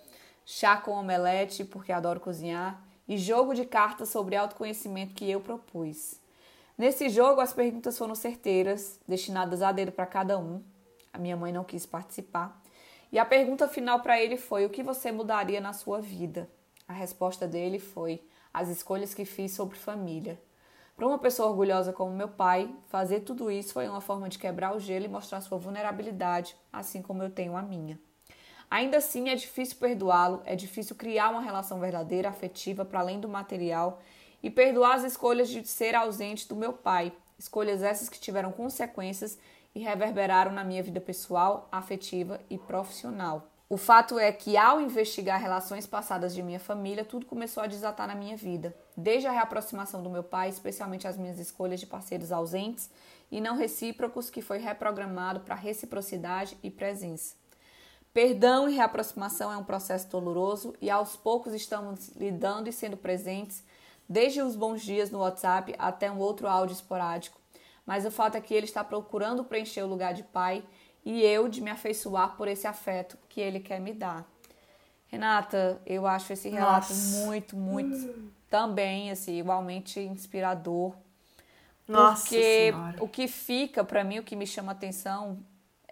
chá com omelete, porque adoro cozinhar, e jogo de cartas sobre autoconhecimento que eu propus. Nesse jogo, as perguntas foram certeiras, destinadas a dedo para cada um. A minha mãe não quis participar. E a pergunta final para ele foi: O que você mudaria na sua vida? A resposta dele foi: As escolhas que fiz sobre família. Para uma pessoa orgulhosa como meu pai, fazer tudo isso foi uma forma de quebrar o gelo e mostrar sua vulnerabilidade, assim como eu tenho a minha. Ainda assim, é difícil perdoá-lo, é difícil criar uma relação verdadeira, afetiva, para além do material e perdoar as escolhas de ser ausente do meu pai, escolhas essas que tiveram consequências e reverberaram na minha vida pessoal, afetiva e profissional. O fato é que, ao investigar relações passadas de minha família, tudo começou a desatar na minha vida. Desde a reaproximação do meu pai, especialmente as minhas escolhas de parceiros ausentes e não recíprocos, que foi reprogramado para reciprocidade e presença. Perdão e reaproximação é um processo doloroso e aos poucos estamos lidando e sendo presentes, desde os bons dias no WhatsApp até um outro áudio esporádico, mas o fato é que ele está procurando preencher o lugar de pai e eu de me afeiçoar por esse afeto que ele quer me dar. Renata, eu acho esse relato Nossa. muito, muito também assim, igualmente inspirador. Nossa porque senhora. o que fica para mim, o que me chama atenção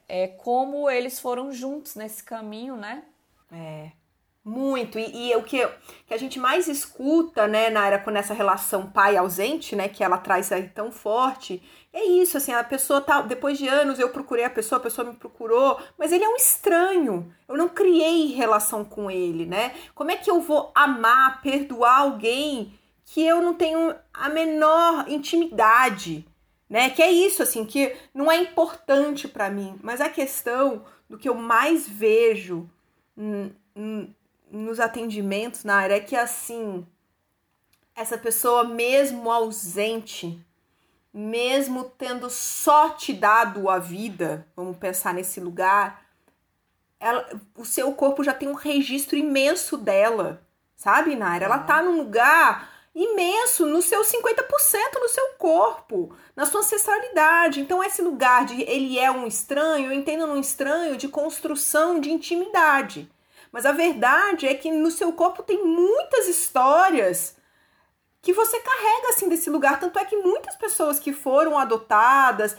é como eles foram juntos nesse caminho, né?
É. Muito. E, e o que, que a gente mais escuta, né, Naira, com essa relação pai ausente, né, que ela traz aí tão forte, é isso, assim, a pessoa tá. Depois de anos eu procurei a pessoa, a pessoa me procurou, mas ele é um estranho. Eu não criei relação com ele, né? Como é que eu vou amar, perdoar alguém que eu não tenho a menor intimidade? Né? Que é isso, assim, que não é importante para mim, mas a questão do que eu mais vejo nos atendimentos na área é que assim essa pessoa mesmo ausente, mesmo tendo só te dado a vida, vamos pensar nesse lugar, ela, o seu corpo já tem um registro imenso dela, sabe, Naira? Ela tá num lugar imenso no seu 50% no seu corpo, na sua ancestralidade. Então esse lugar de ele é um estranho, eu entendo um estranho de construção de intimidade. Mas a verdade é que no seu corpo tem muitas histórias que você carrega assim desse lugar. Tanto é que muitas pessoas que foram adotadas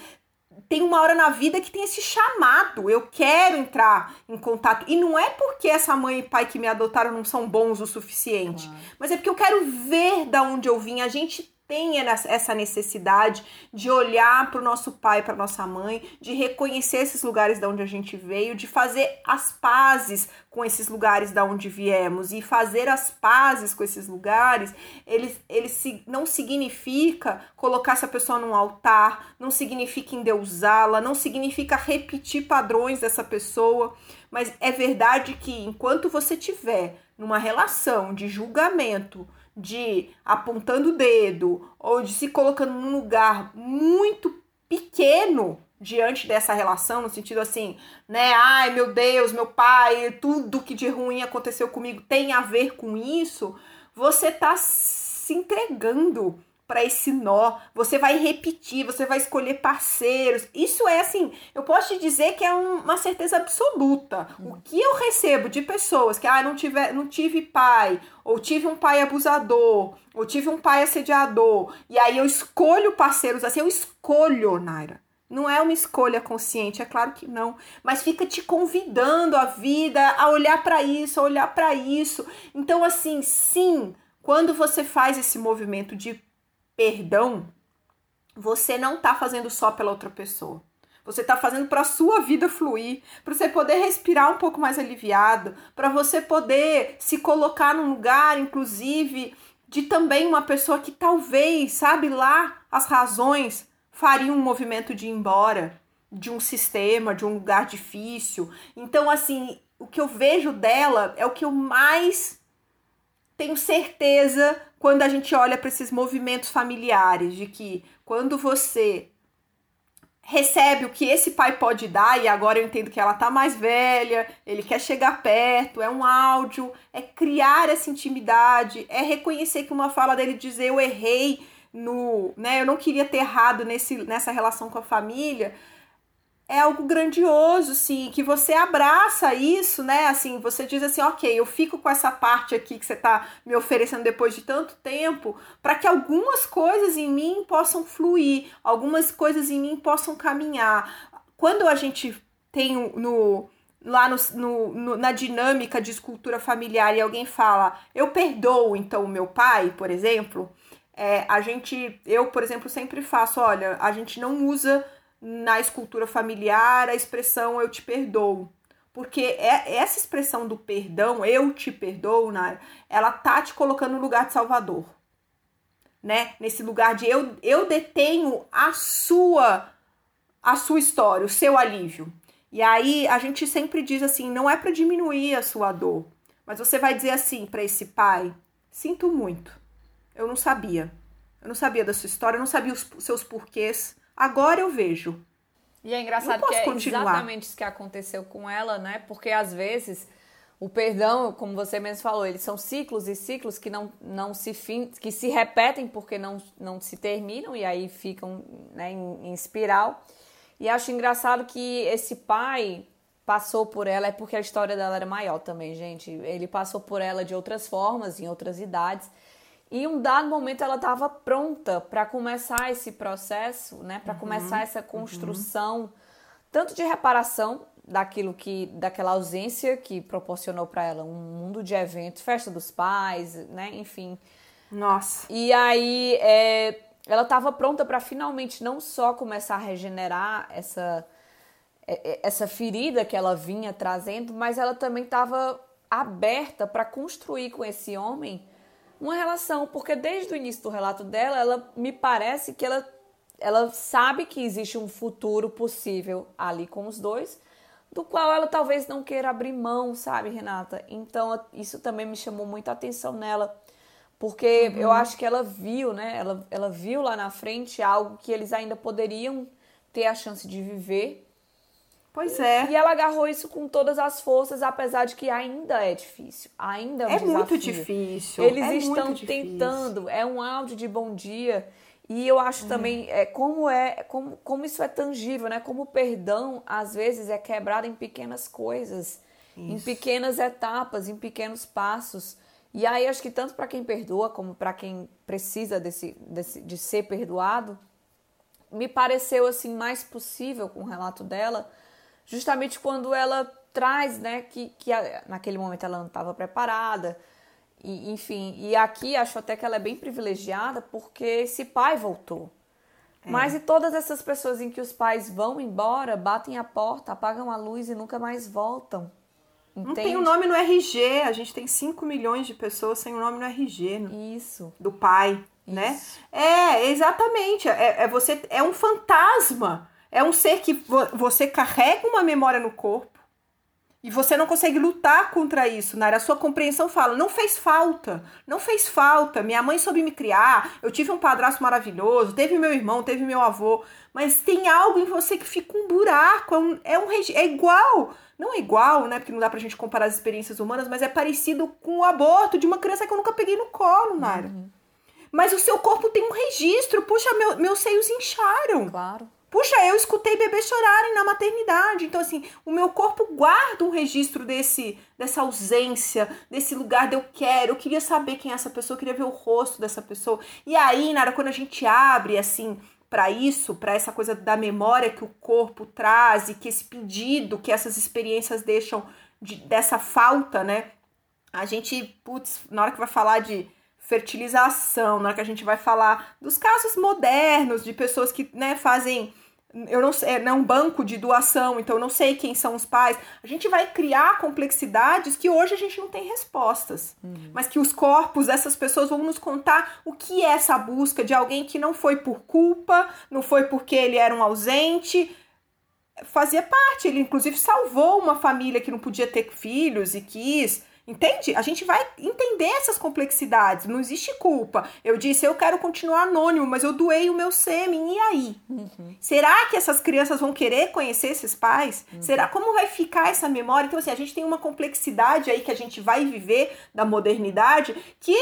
tem uma hora na vida que tem esse chamado. Eu quero entrar em contato. E não é porque essa mãe e pai que me adotaram não são bons o suficiente, mas é porque eu quero ver da onde eu vim. A gente tem essa necessidade de olhar para o nosso pai, para nossa mãe, de reconhecer esses lugares de onde a gente veio, de fazer as pazes com esses lugares da onde viemos. E fazer as pazes com esses lugares, ele, ele não significa colocar essa pessoa num altar, não significa endeusá-la, não significa repetir padrões dessa pessoa, mas é verdade que enquanto você tiver numa relação de julgamento, de apontando o dedo ou de se colocando num lugar muito pequeno diante dessa relação, no sentido assim, né? Ai, meu Deus, meu pai, tudo que de ruim aconteceu comigo tem a ver com isso, você tá se entregando para esse nó, você vai repetir, você vai escolher parceiros. Isso é assim, eu posso te dizer que é um, uma certeza absoluta. O que eu recebo de pessoas que ah, não, tive, não tive pai, ou tive um pai abusador, ou tive um pai assediador, e aí eu escolho parceiros assim, eu escolho, Naira. Não é uma escolha consciente, é claro que não, mas fica te convidando a vida a olhar para isso, a olhar para isso. Então assim, sim, quando você faz esse movimento de perdão, você não está fazendo só pela outra pessoa. Você está fazendo para a sua vida fluir, para você poder respirar um pouco mais aliviado, para você poder se colocar num lugar, inclusive, de também uma pessoa que talvez, sabe lá, as razões faria um movimento de ir embora de um sistema, de um lugar difícil. Então, assim, o que eu vejo dela é o que eu mais tenho certeza quando a gente olha para esses movimentos familiares, de que quando você recebe o que esse pai pode dar, e agora eu entendo que ela tá mais velha, ele quer chegar perto, é um áudio, é criar essa intimidade, é reconhecer que uma fala dele dizer eu errei no, né, eu não queria ter errado nesse, nessa relação com a família, é algo grandioso, sim, que você abraça isso, né? Assim, você diz assim, ok, eu fico com essa parte aqui que você está me oferecendo depois de tanto tempo, para que algumas coisas em mim possam fluir, algumas coisas em mim possam caminhar. Quando a gente tem no lá no, no, no, na dinâmica de escultura familiar e alguém fala, eu perdoo então o meu pai, por exemplo, é, a gente, eu, por exemplo, sempre faço, olha, a gente não usa na escultura familiar a expressão eu te perdoo. Porque é essa expressão do perdão, eu te perdoo, Nara, ela tá te colocando no lugar de salvador. Né? Nesse lugar de eu, eu detenho a sua a sua história, o seu alívio. E aí a gente sempre diz assim, não é para diminuir a sua dor, mas você vai dizer assim para esse pai: sinto muito. Eu não sabia. Eu não sabia da sua história, eu não sabia os seus porquês. Agora eu vejo.
E é engraçado que é continuar. exatamente isso que aconteceu com ela, né? Porque às vezes o perdão, como você mesmo falou, eles são ciclos e ciclos que não, não se fin, que se repetem porque não, não se terminam e aí ficam né, em, em espiral. E acho engraçado que esse pai passou por ela, é porque a história dela era maior também, gente. Ele passou por ela de outras formas, em outras idades. E um dado momento ela estava pronta para começar esse processo, né? Para uhum, começar essa construção, uhum. tanto de reparação daquilo que, daquela ausência que proporcionou para ela um mundo de eventos, festa dos pais, né? Enfim.
Nossa.
E aí é, ela estava pronta para finalmente não só começar a regenerar essa é, é, essa ferida que ela vinha trazendo, mas ela também estava aberta para construir com esse homem uma relação, porque desde o início do relato dela, ela me parece que ela, ela sabe que existe um futuro possível ali com os dois, do qual ela talvez não queira abrir mão, sabe, Renata? Então isso também me chamou muita atenção nela, porque uhum. eu acho que ela viu, né? Ela, ela viu lá na frente algo que eles ainda poderiam ter a chance de viver
Pois é.
E ela agarrou isso com todas as forças, apesar de que ainda é difícil. Ainda é um
É muito difícil.
Eles
é
estão tentando. É um áudio de bom dia. E eu acho é. também é, como é como, como isso é tangível, né? Como o perdão às vezes é quebrado em pequenas coisas, isso. em pequenas etapas, em pequenos passos. E aí acho que tanto para quem perdoa como para quem precisa desse, desse, de ser perdoado, me pareceu assim mais possível com o relato dela justamente quando ela traz, né, que, que a, naquele momento ela não estava preparada E, enfim, e aqui acho até que ela é bem privilegiada porque esse pai voltou. É. Mas e todas essas pessoas em que os pais vão embora, batem a porta, apagam a luz e nunca mais voltam?
Entende? Não tem o um nome no RG, a gente tem 5 milhões de pessoas sem o um nome no RG. No,
Isso.
Do pai, né? Isso. né? É, exatamente. É, é, você, é um fantasma. É um ser que vo, você carrega uma memória no corpo e você não consegue lutar contra isso, Nara. A sua compreensão fala, não fez falta, não fez falta. Minha mãe soube me criar, eu tive um padrasto maravilhoso, teve meu irmão, teve meu avô. Mas tem algo em você que fica um buraco, é um, é, um, é igual. Não é igual, né? Porque não dá pra gente comparar as experiências humanas, mas é parecido com o aborto de uma criança que eu nunca peguei no colo, Nara. Uhum. Mas o seu corpo tem um registro. Puxa, meu, meus seios incharam.
Claro.
Puxa, eu escutei bebês chorarem na maternidade. Então, assim, o meu corpo guarda um registro desse, dessa ausência, desse lugar de eu quero. Eu queria saber quem é essa pessoa, eu queria ver o rosto dessa pessoa. E aí, Nara, quando a gente abre, assim, para isso, para essa coisa da memória que o corpo traz e que esse pedido que essas experiências deixam de, dessa falta, né? A gente, putz, na hora que vai falar de fertilização, na hora que a gente vai falar dos casos modernos de pessoas que, né, fazem eu não sei, é um banco de doação, então eu não sei quem são os pais. A gente vai criar complexidades que hoje a gente não tem respostas, uhum. mas que os corpos dessas pessoas vão nos contar o que é essa busca de alguém que não foi por culpa, não foi porque ele era um ausente, fazia parte. Ele inclusive salvou uma família que não podia ter filhos e quis. Entende? A gente vai entender essas complexidades. Não existe culpa. Eu disse, eu quero continuar anônimo, mas eu doei o meu sêmen. E aí? Uhum. Será que essas crianças vão querer conhecer esses pais? Uhum. Será como vai ficar essa memória? Então, assim, a gente tem uma complexidade aí que a gente vai viver da modernidade que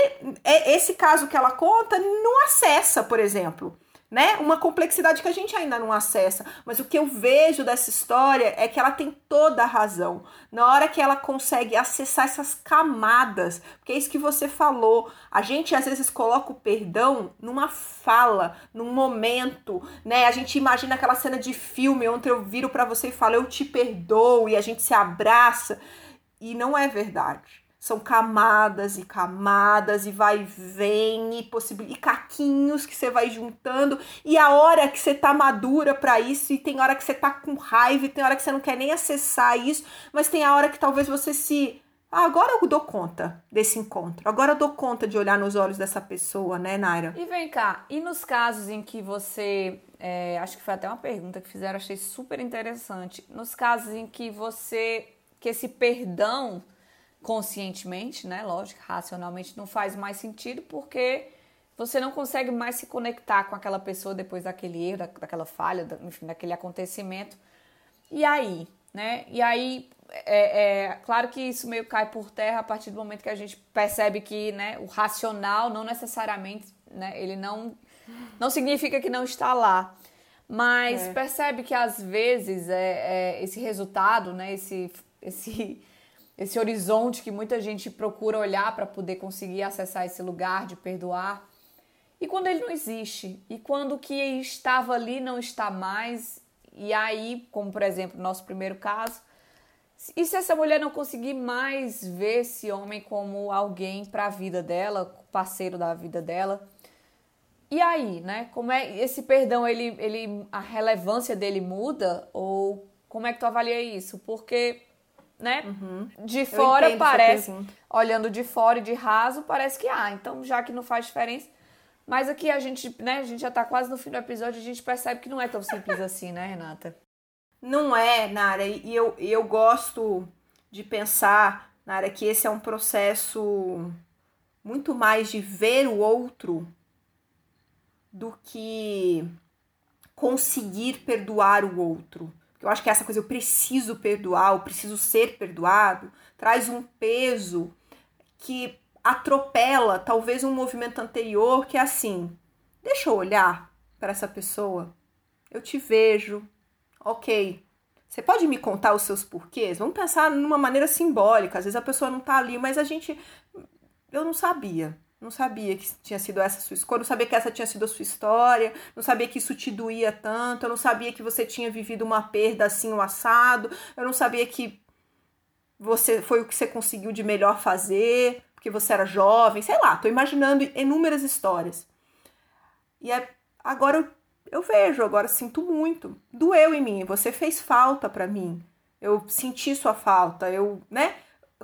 é esse caso que ela conta não acessa, por exemplo né? Uma complexidade que a gente ainda não acessa. Mas o que eu vejo dessa história é que ela tem toda a razão. Na hora que ela consegue acessar essas camadas, porque é isso que você falou. A gente às vezes coloca o perdão numa fala, num momento, né? A gente imagina aquela cena de filme onde eu viro para você e falo eu te perdoo e a gente se abraça e não é verdade. São camadas e camadas e vai e vem e, possibil... e caquinhos que você vai juntando. E a hora que você tá madura para isso, e tem hora que você tá com raiva, e tem hora que você não quer nem acessar isso, mas tem a hora que talvez você se. Ah, agora eu dou conta desse encontro. Agora eu dou conta de olhar nos olhos dessa pessoa, né, Naira?
E vem cá, e nos casos em que você. É, acho que foi até uma pergunta que fizeram, achei super interessante. Nos casos em que você. que esse perdão conscientemente, né? Lógico, racionalmente não faz mais sentido porque você não consegue mais se conectar com aquela pessoa depois daquele erro, daquela falha, enfim, daquele acontecimento. E aí, né? E aí, é, é, claro que isso meio cai por terra a partir do momento que a gente percebe que, né, o racional não necessariamente, né, ele não não significa que não está lá, mas é. percebe que às vezes é, é esse resultado, né, esse esse esse horizonte que muita gente procura olhar para poder conseguir acessar esse lugar de perdoar. E quando ele não existe, e quando o que estava ali não está mais, e aí, como por exemplo, no nosso primeiro caso, e se essa mulher não conseguir mais ver esse homem como alguém para a vida dela, parceiro da vida dela, e aí, né? Como é esse perdão, ele, ele a relevância dele muda ou como é que tu avalia isso? Porque né? Uhum. De fora parece, olhando de fora e de raso, parece que ah, então já que não faz diferença. Mas aqui a gente, né, a gente já tá quase no fim do episódio, a gente percebe que não é tão simples assim, né, Renata?
Não é, Nara, e eu, eu gosto de pensar, Nara, que esse é um processo muito mais de ver o outro do que conseguir perdoar o outro eu acho que essa coisa, eu preciso perdoar, eu preciso ser perdoado, traz um peso que atropela talvez um movimento anterior que é assim: deixa eu olhar para essa pessoa, eu te vejo, ok. Você pode me contar os seus porquês? Vamos pensar numa maneira simbólica. Às vezes a pessoa não tá ali, mas a gente. Eu não sabia. Não sabia que tinha sido essa sua escolha, não sabia que essa tinha sido a sua história, não sabia que isso te doía tanto, eu não sabia que você tinha vivido uma perda assim, o um assado, eu não sabia que você foi o que você conseguiu de melhor fazer. porque você era jovem, sei lá, tô imaginando inúmeras histórias. E é, agora eu, eu vejo, agora sinto muito. Doeu em mim, você fez falta para mim. Eu senti sua falta, eu, né?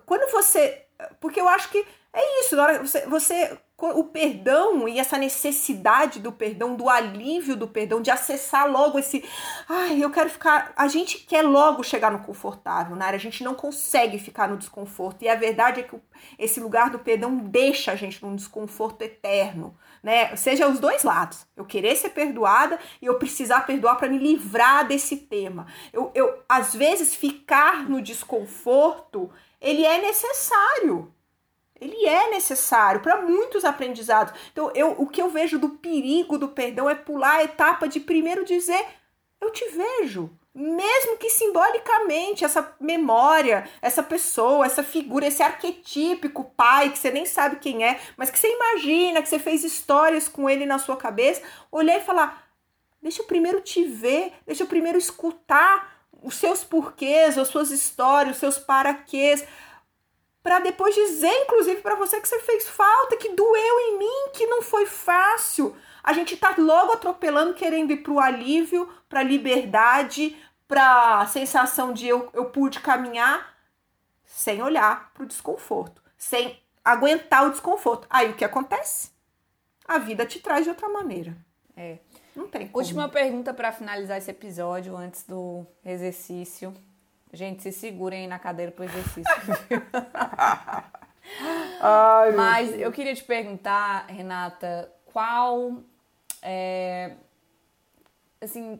Quando você. Porque eu acho que é isso, na hora você, você o perdão e essa necessidade do perdão, do alívio do perdão, de acessar logo esse. Ai, eu quero ficar. A gente quer logo chegar no confortável, né? A gente não consegue ficar no desconforto. E a verdade é que esse lugar do perdão deixa a gente num desconforto eterno, né? Seja os dois lados. Eu querer ser perdoada e eu precisar perdoar para me livrar desse tema. Eu, eu, às vezes, ficar no desconforto, ele é necessário ele é necessário para muitos aprendizados. Então, eu, o que eu vejo do perigo do perdão é pular a etapa de primeiro dizer: Eu te vejo. Mesmo que simbolicamente, essa memória, essa pessoa, essa figura, esse arquetípico pai que você nem sabe quem é, mas que você imagina, que você fez histórias com ele na sua cabeça, olhar e falar: Deixa eu primeiro te ver, deixa eu primeiro escutar os seus porquês, as suas histórias, os seus paraquês para depois dizer, inclusive, para você que você fez falta, que doeu em mim, que não foi fácil. A gente tá logo atropelando, querendo ir pro alívio, pra liberdade, pra sensação de eu, eu pude caminhar, sem olhar pro desconforto, sem aguentar o desconforto. Aí o que acontece? A vida te traz de outra maneira.
É. Não tem como. Última pergunta para finalizar esse episódio antes do exercício. Gente, se segurem aí na cadeira pro exercício. Ai, Mas eu queria te perguntar, Renata, qual. É, assim,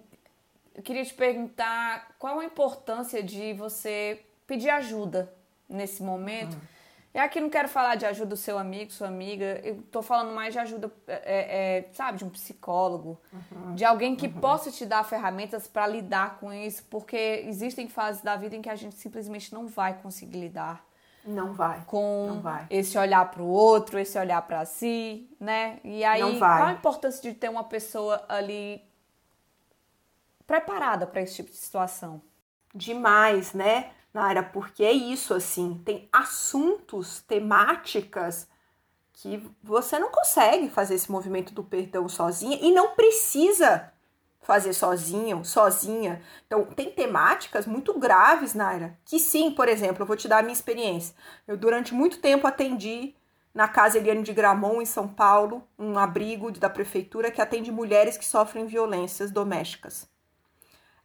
eu queria te perguntar qual a importância de você pedir ajuda nesse momento. Hum e aqui não quero falar de ajuda do seu amigo, sua amiga, eu tô falando mais de ajuda, é, é, sabe, de um psicólogo, uhum. de alguém que uhum. possa te dar ferramentas para lidar com isso, porque existem fases da vida em que a gente simplesmente não vai conseguir lidar.
Não vai.
Com
não vai.
esse olhar para o outro, esse olhar para si, né? E aí, qual a importância de ter uma pessoa ali preparada para esse tipo de situação?
Demais, né? Nara, porque é isso assim, tem assuntos, temáticas que você não consegue fazer esse movimento do perdão sozinha e não precisa fazer sozinho, sozinha. Então, tem temáticas muito graves, Naira, que sim, por exemplo, eu vou te dar a minha experiência. Eu durante muito tempo atendi na Casa Eliane de Gramont, em São Paulo, um abrigo da prefeitura que atende mulheres que sofrem violências domésticas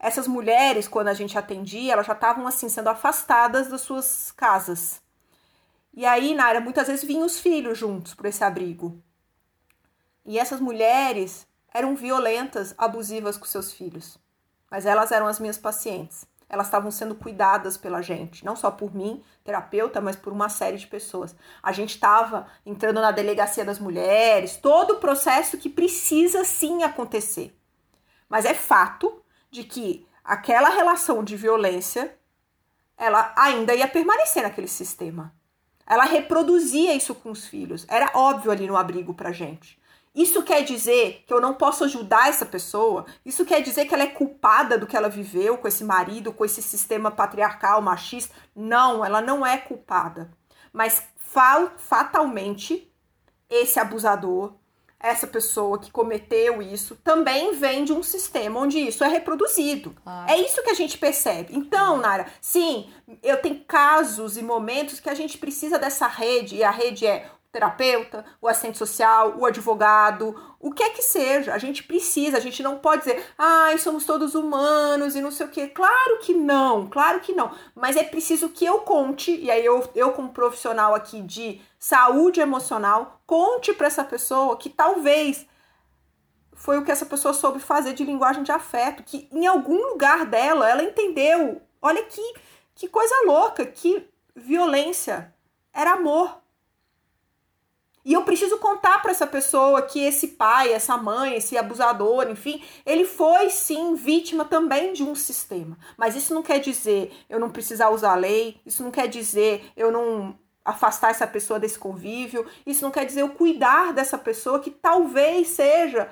essas mulheres, quando a gente atendia, elas já estavam assim sendo afastadas das suas casas. E aí, Naira, muitas vezes vinham os filhos juntos para esse abrigo. E essas mulheres eram violentas, abusivas com seus filhos. Mas elas eram as minhas pacientes. Elas estavam sendo cuidadas pela gente, não só por mim, terapeuta, mas por uma série de pessoas. A gente estava entrando na delegacia das mulheres, todo o processo que precisa sim acontecer. Mas é fato de que aquela relação de violência ela ainda ia permanecer naquele sistema. Ela reproduzia isso com os filhos. Era óbvio ali no abrigo pra gente. Isso quer dizer que eu não posso ajudar essa pessoa? Isso quer dizer que ela é culpada do que ela viveu com esse marido, com esse sistema patriarcal, machista? Não, ela não é culpada. Mas fatalmente, esse abusador, essa pessoa que cometeu isso também vem de um sistema onde isso é reproduzido. É isso que a gente percebe. Então, Nara, sim, eu tenho casos e momentos que a gente precisa dessa rede, e a rede é terapeuta, o assistente social, o advogado, o que é que seja. A gente precisa, a gente não pode dizer, ai, somos todos humanos e não sei o quê. Claro que não, claro que não. Mas é preciso que eu conte, e aí eu, eu como profissional aqui de saúde emocional, conte para essa pessoa que talvez foi o que essa pessoa soube fazer de linguagem de afeto, que em algum lugar dela ela entendeu. Olha que, que coisa louca, que violência. Era amor. E eu preciso contar para essa pessoa que esse pai, essa mãe, esse abusador, enfim, ele foi sim vítima também de um sistema. Mas isso não quer dizer eu não precisar usar a lei, isso não quer dizer eu não afastar essa pessoa desse convívio. Isso não quer dizer eu cuidar dessa pessoa que talvez seja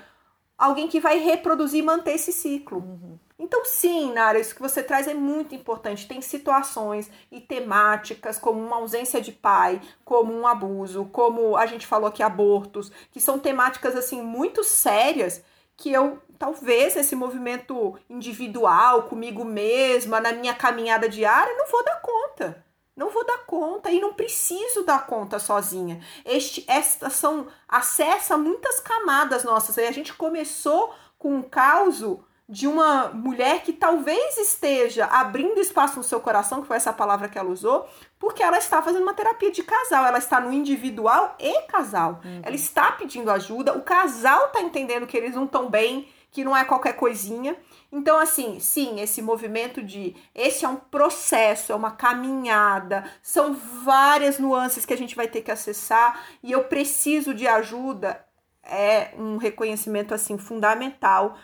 alguém que vai reproduzir e manter esse ciclo. Uhum. Então, sim, Nara, isso que você traz é muito importante. Tem situações e temáticas como uma ausência de pai, como um abuso, como a gente falou aqui, abortos, que são temáticas assim muito sérias que eu talvez esse movimento individual comigo mesma, na minha caminhada diária, não vou dar conta. Não vou dar conta e não preciso dar conta sozinha. Este, estas são acessa muitas camadas nossas. E a gente começou com um caos de uma mulher que talvez esteja abrindo espaço no seu coração, que foi essa palavra que ela usou, porque ela está fazendo uma terapia de casal, ela está no individual e casal. Uhum. Ela está pedindo ajuda, o casal está entendendo que eles não estão bem, que não é qualquer coisinha. Então, assim, sim, esse movimento de. Esse é um processo, é uma caminhada, são várias nuances que a gente vai ter que acessar e eu preciso de ajuda. É um reconhecimento, assim, fundamental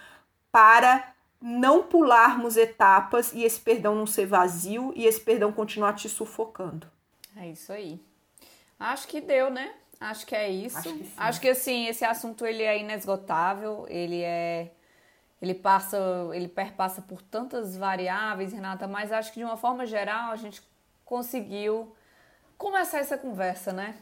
para não pularmos etapas e esse perdão não ser vazio e esse perdão continuar te sufocando.
É isso aí. Acho que deu, né? Acho que é isso. Acho que, Acho que assim, esse assunto ele é inesgotável, ele é ele passa, ele perpassa por tantas variáveis, Renata, mas acho que de uma forma geral a gente conseguiu começar essa conversa, né?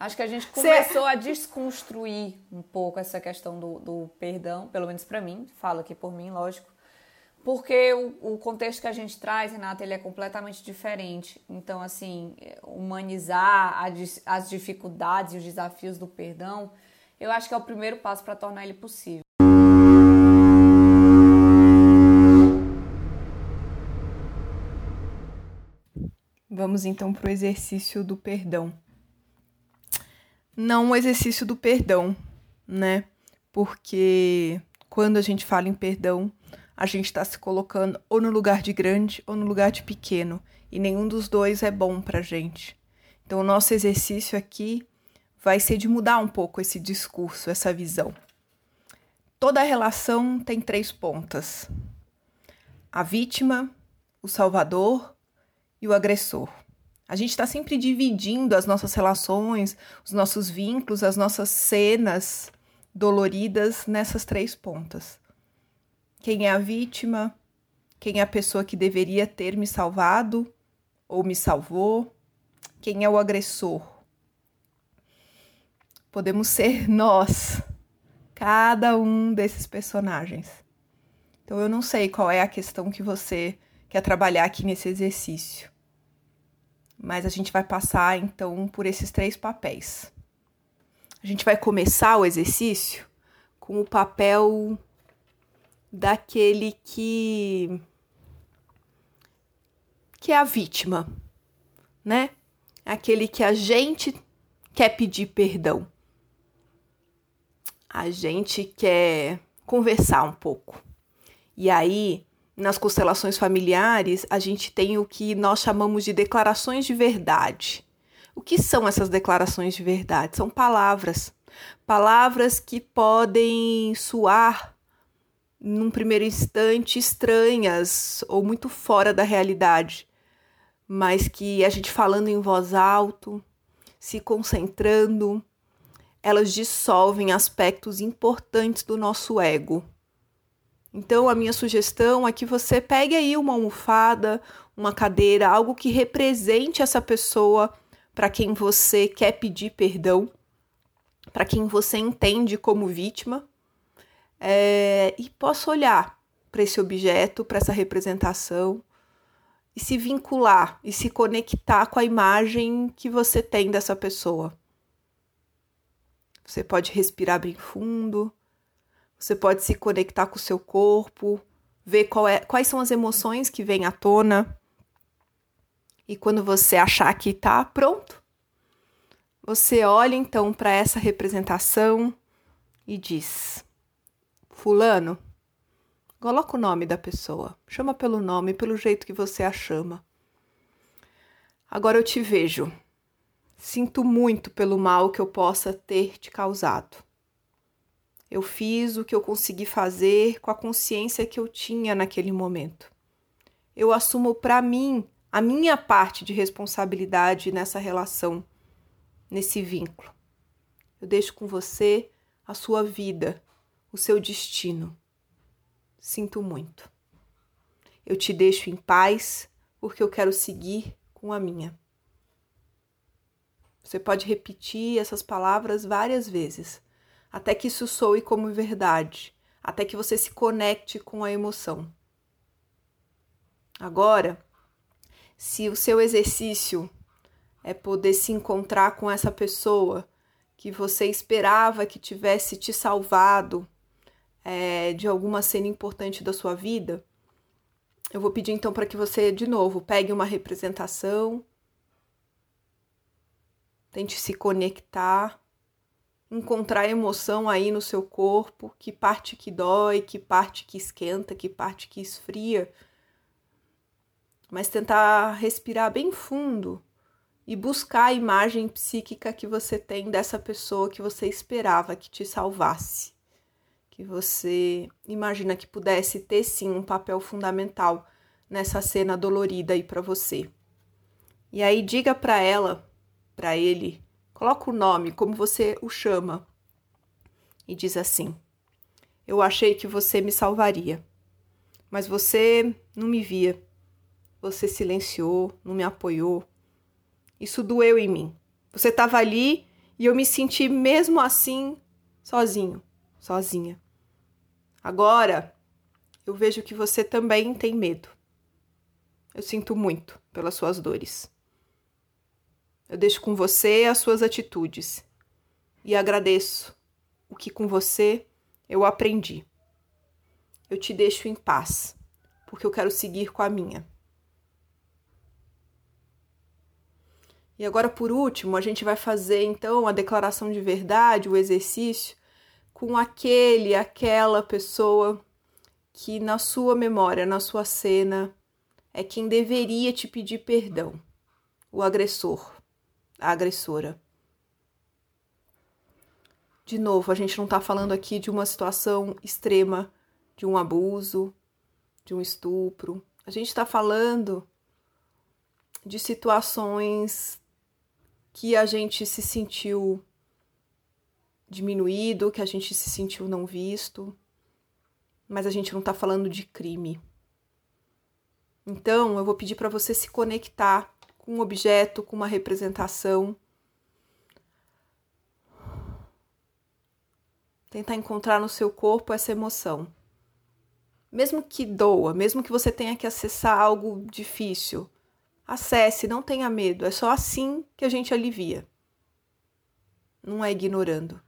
Acho que a gente começou Cê... a desconstruir um pouco essa questão do, do perdão, pelo menos para mim, falo aqui por mim, lógico. Porque o, o, contexto que a gente traz, Renata, ele é completamente diferente. Então, assim, humanizar a, as dificuldades e os desafios do perdão, eu acho que é o primeiro passo para tornar ele possível.
Vamos então para o exercício do perdão não o exercício do perdão, né? Porque quando a gente fala em perdão, a gente está se colocando ou no lugar de grande ou no lugar de pequeno, e nenhum dos dois é bom para gente. Então, o nosso exercício aqui vai ser de mudar um pouco esse discurso, essa visão. Toda relação tem três pontas: a vítima, o salvador e o agressor. A gente está sempre dividindo as nossas relações, os nossos vínculos, as nossas cenas doloridas nessas três pontas. Quem é a vítima? Quem é a pessoa que deveria ter me salvado ou me salvou? Quem é o agressor? Podemos ser nós, cada um desses personagens. Então eu não sei qual é a questão que você quer trabalhar aqui nesse exercício mas a gente vai passar então por esses três papéis. A gente vai começar o exercício com o papel daquele que que é a vítima, né? Aquele que a gente quer pedir perdão. A gente quer conversar um pouco. E aí nas constelações familiares, a gente tem o que nós chamamos de declarações de verdade. O que são essas declarações de verdade? São palavras. Palavras que podem soar, num primeiro instante, estranhas ou muito fora da realidade, mas que a gente falando em voz alta, se concentrando, elas dissolvem aspectos importantes do nosso ego. Então, a minha sugestão é que você pegue aí uma almofada, uma cadeira, algo que represente essa pessoa para quem você quer pedir perdão, para quem você entende como vítima, é, e possa olhar para esse objeto, para essa representação, e se vincular e se conectar com a imagem que você tem dessa pessoa. Você pode respirar bem fundo você pode se conectar com o seu corpo, ver é, quais são as emoções que vêm à tona. E quando você achar que está pronto, você olha então para essa representação e diz: Fulano, coloca o nome da pessoa, chama pelo nome, pelo jeito que você a chama. Agora eu te vejo. Sinto muito pelo mal que eu possa ter te causado. Eu fiz o que eu consegui fazer com a consciência que eu tinha naquele momento. Eu assumo para mim a minha parte de responsabilidade nessa relação, nesse vínculo. Eu deixo com você a sua vida, o seu destino. sinto muito. Eu te deixo em paz porque eu quero seguir com a minha. Você pode repetir essas palavras várias vezes, até que isso soe como verdade, até que você se conecte com a emoção. Agora, se o seu exercício é poder se encontrar com essa pessoa que você esperava que tivesse te salvado é, de alguma cena importante da sua vida, eu vou pedir então para que você, de novo, pegue uma representação, tente se conectar, encontrar emoção aí no seu corpo, que parte que dói, que parte que esquenta, que parte que esfria, mas tentar respirar bem fundo e buscar a imagem psíquica que você tem dessa pessoa que você esperava que te salvasse que você imagina que pudesse ter sim um papel fundamental nessa cena dolorida aí para você. E aí diga para ela, para ele, coloca o nome como você o chama e diz assim: Eu achei que você me salvaria, mas você não me via. Você silenciou, não me apoiou. Isso doeu em mim. Você estava ali e eu me senti mesmo assim sozinho, sozinha. Agora, eu vejo que você também tem medo. Eu sinto muito pelas suas dores. Eu deixo com você as suas atitudes e agradeço o que com você eu aprendi. Eu te deixo em paz, porque eu quero seguir com a minha. E agora, por último, a gente vai fazer então a declaração de verdade, o exercício com aquele, aquela pessoa que na sua memória, na sua cena, é quem deveria te pedir perdão, o agressor, a agressora. De novo, a gente não está falando aqui de uma situação extrema, de um abuso, de um estupro. A gente está falando de situações que a gente se sentiu diminuído, que a gente se sentiu não visto, mas a gente não está falando de crime. Então, eu vou pedir para você se conectar um objeto, com uma representação. Tentar encontrar no seu corpo essa emoção. Mesmo que doa, mesmo que você tenha que acessar algo difícil, acesse, não tenha medo. É só assim que a gente alivia. Não é ignorando.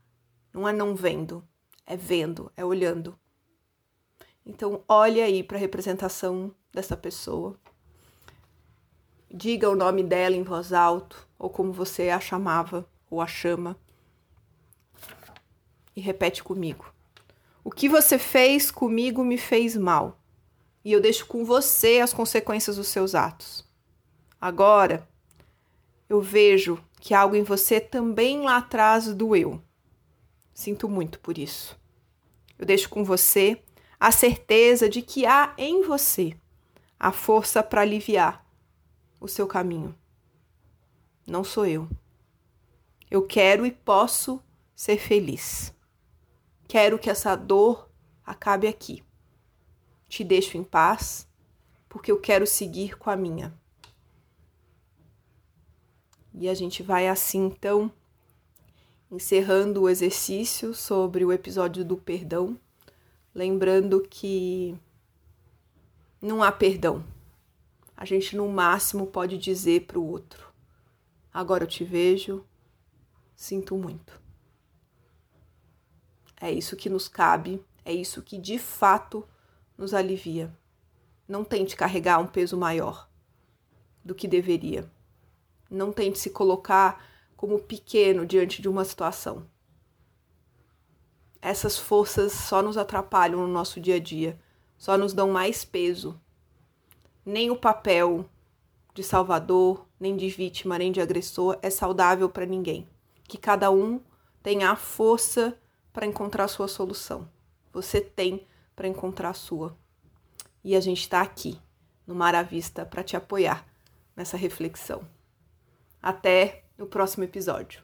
Não é não vendo, é vendo, é olhando. Então, olhe aí para a representação dessa pessoa. Diga o nome dela em voz alta, ou como você a chamava ou a chama. E repete comigo. O que você fez comigo me fez mal, e eu deixo com você as consequências dos seus atos. Agora, eu vejo que algo em você também lá atrás doeu. Sinto muito por isso. Eu deixo com você a certeza de que há em você a força para aliviar o seu caminho. Não sou eu. Eu quero e posso ser feliz. Quero que essa dor acabe aqui. Te deixo em paz, porque eu quero seguir com a minha. E a gente vai assim então encerrando o exercício sobre o episódio do perdão, lembrando que não há perdão. A gente no máximo pode dizer para o outro: agora eu te vejo, sinto muito. É isso que nos cabe, é isso que de fato nos alivia. Não tente carregar um peso maior do que deveria. Não tente se colocar como pequeno diante de uma situação. Essas forças só nos atrapalham no nosso dia a dia, só nos dão mais peso. Nem o papel de salvador, nem de vítima, nem de agressor é saudável para ninguém. Que cada um tenha a força para encontrar a sua solução. Você tem para encontrar a sua. E a gente está aqui no Mar à Vista para te apoiar nessa reflexão. Até no próximo episódio.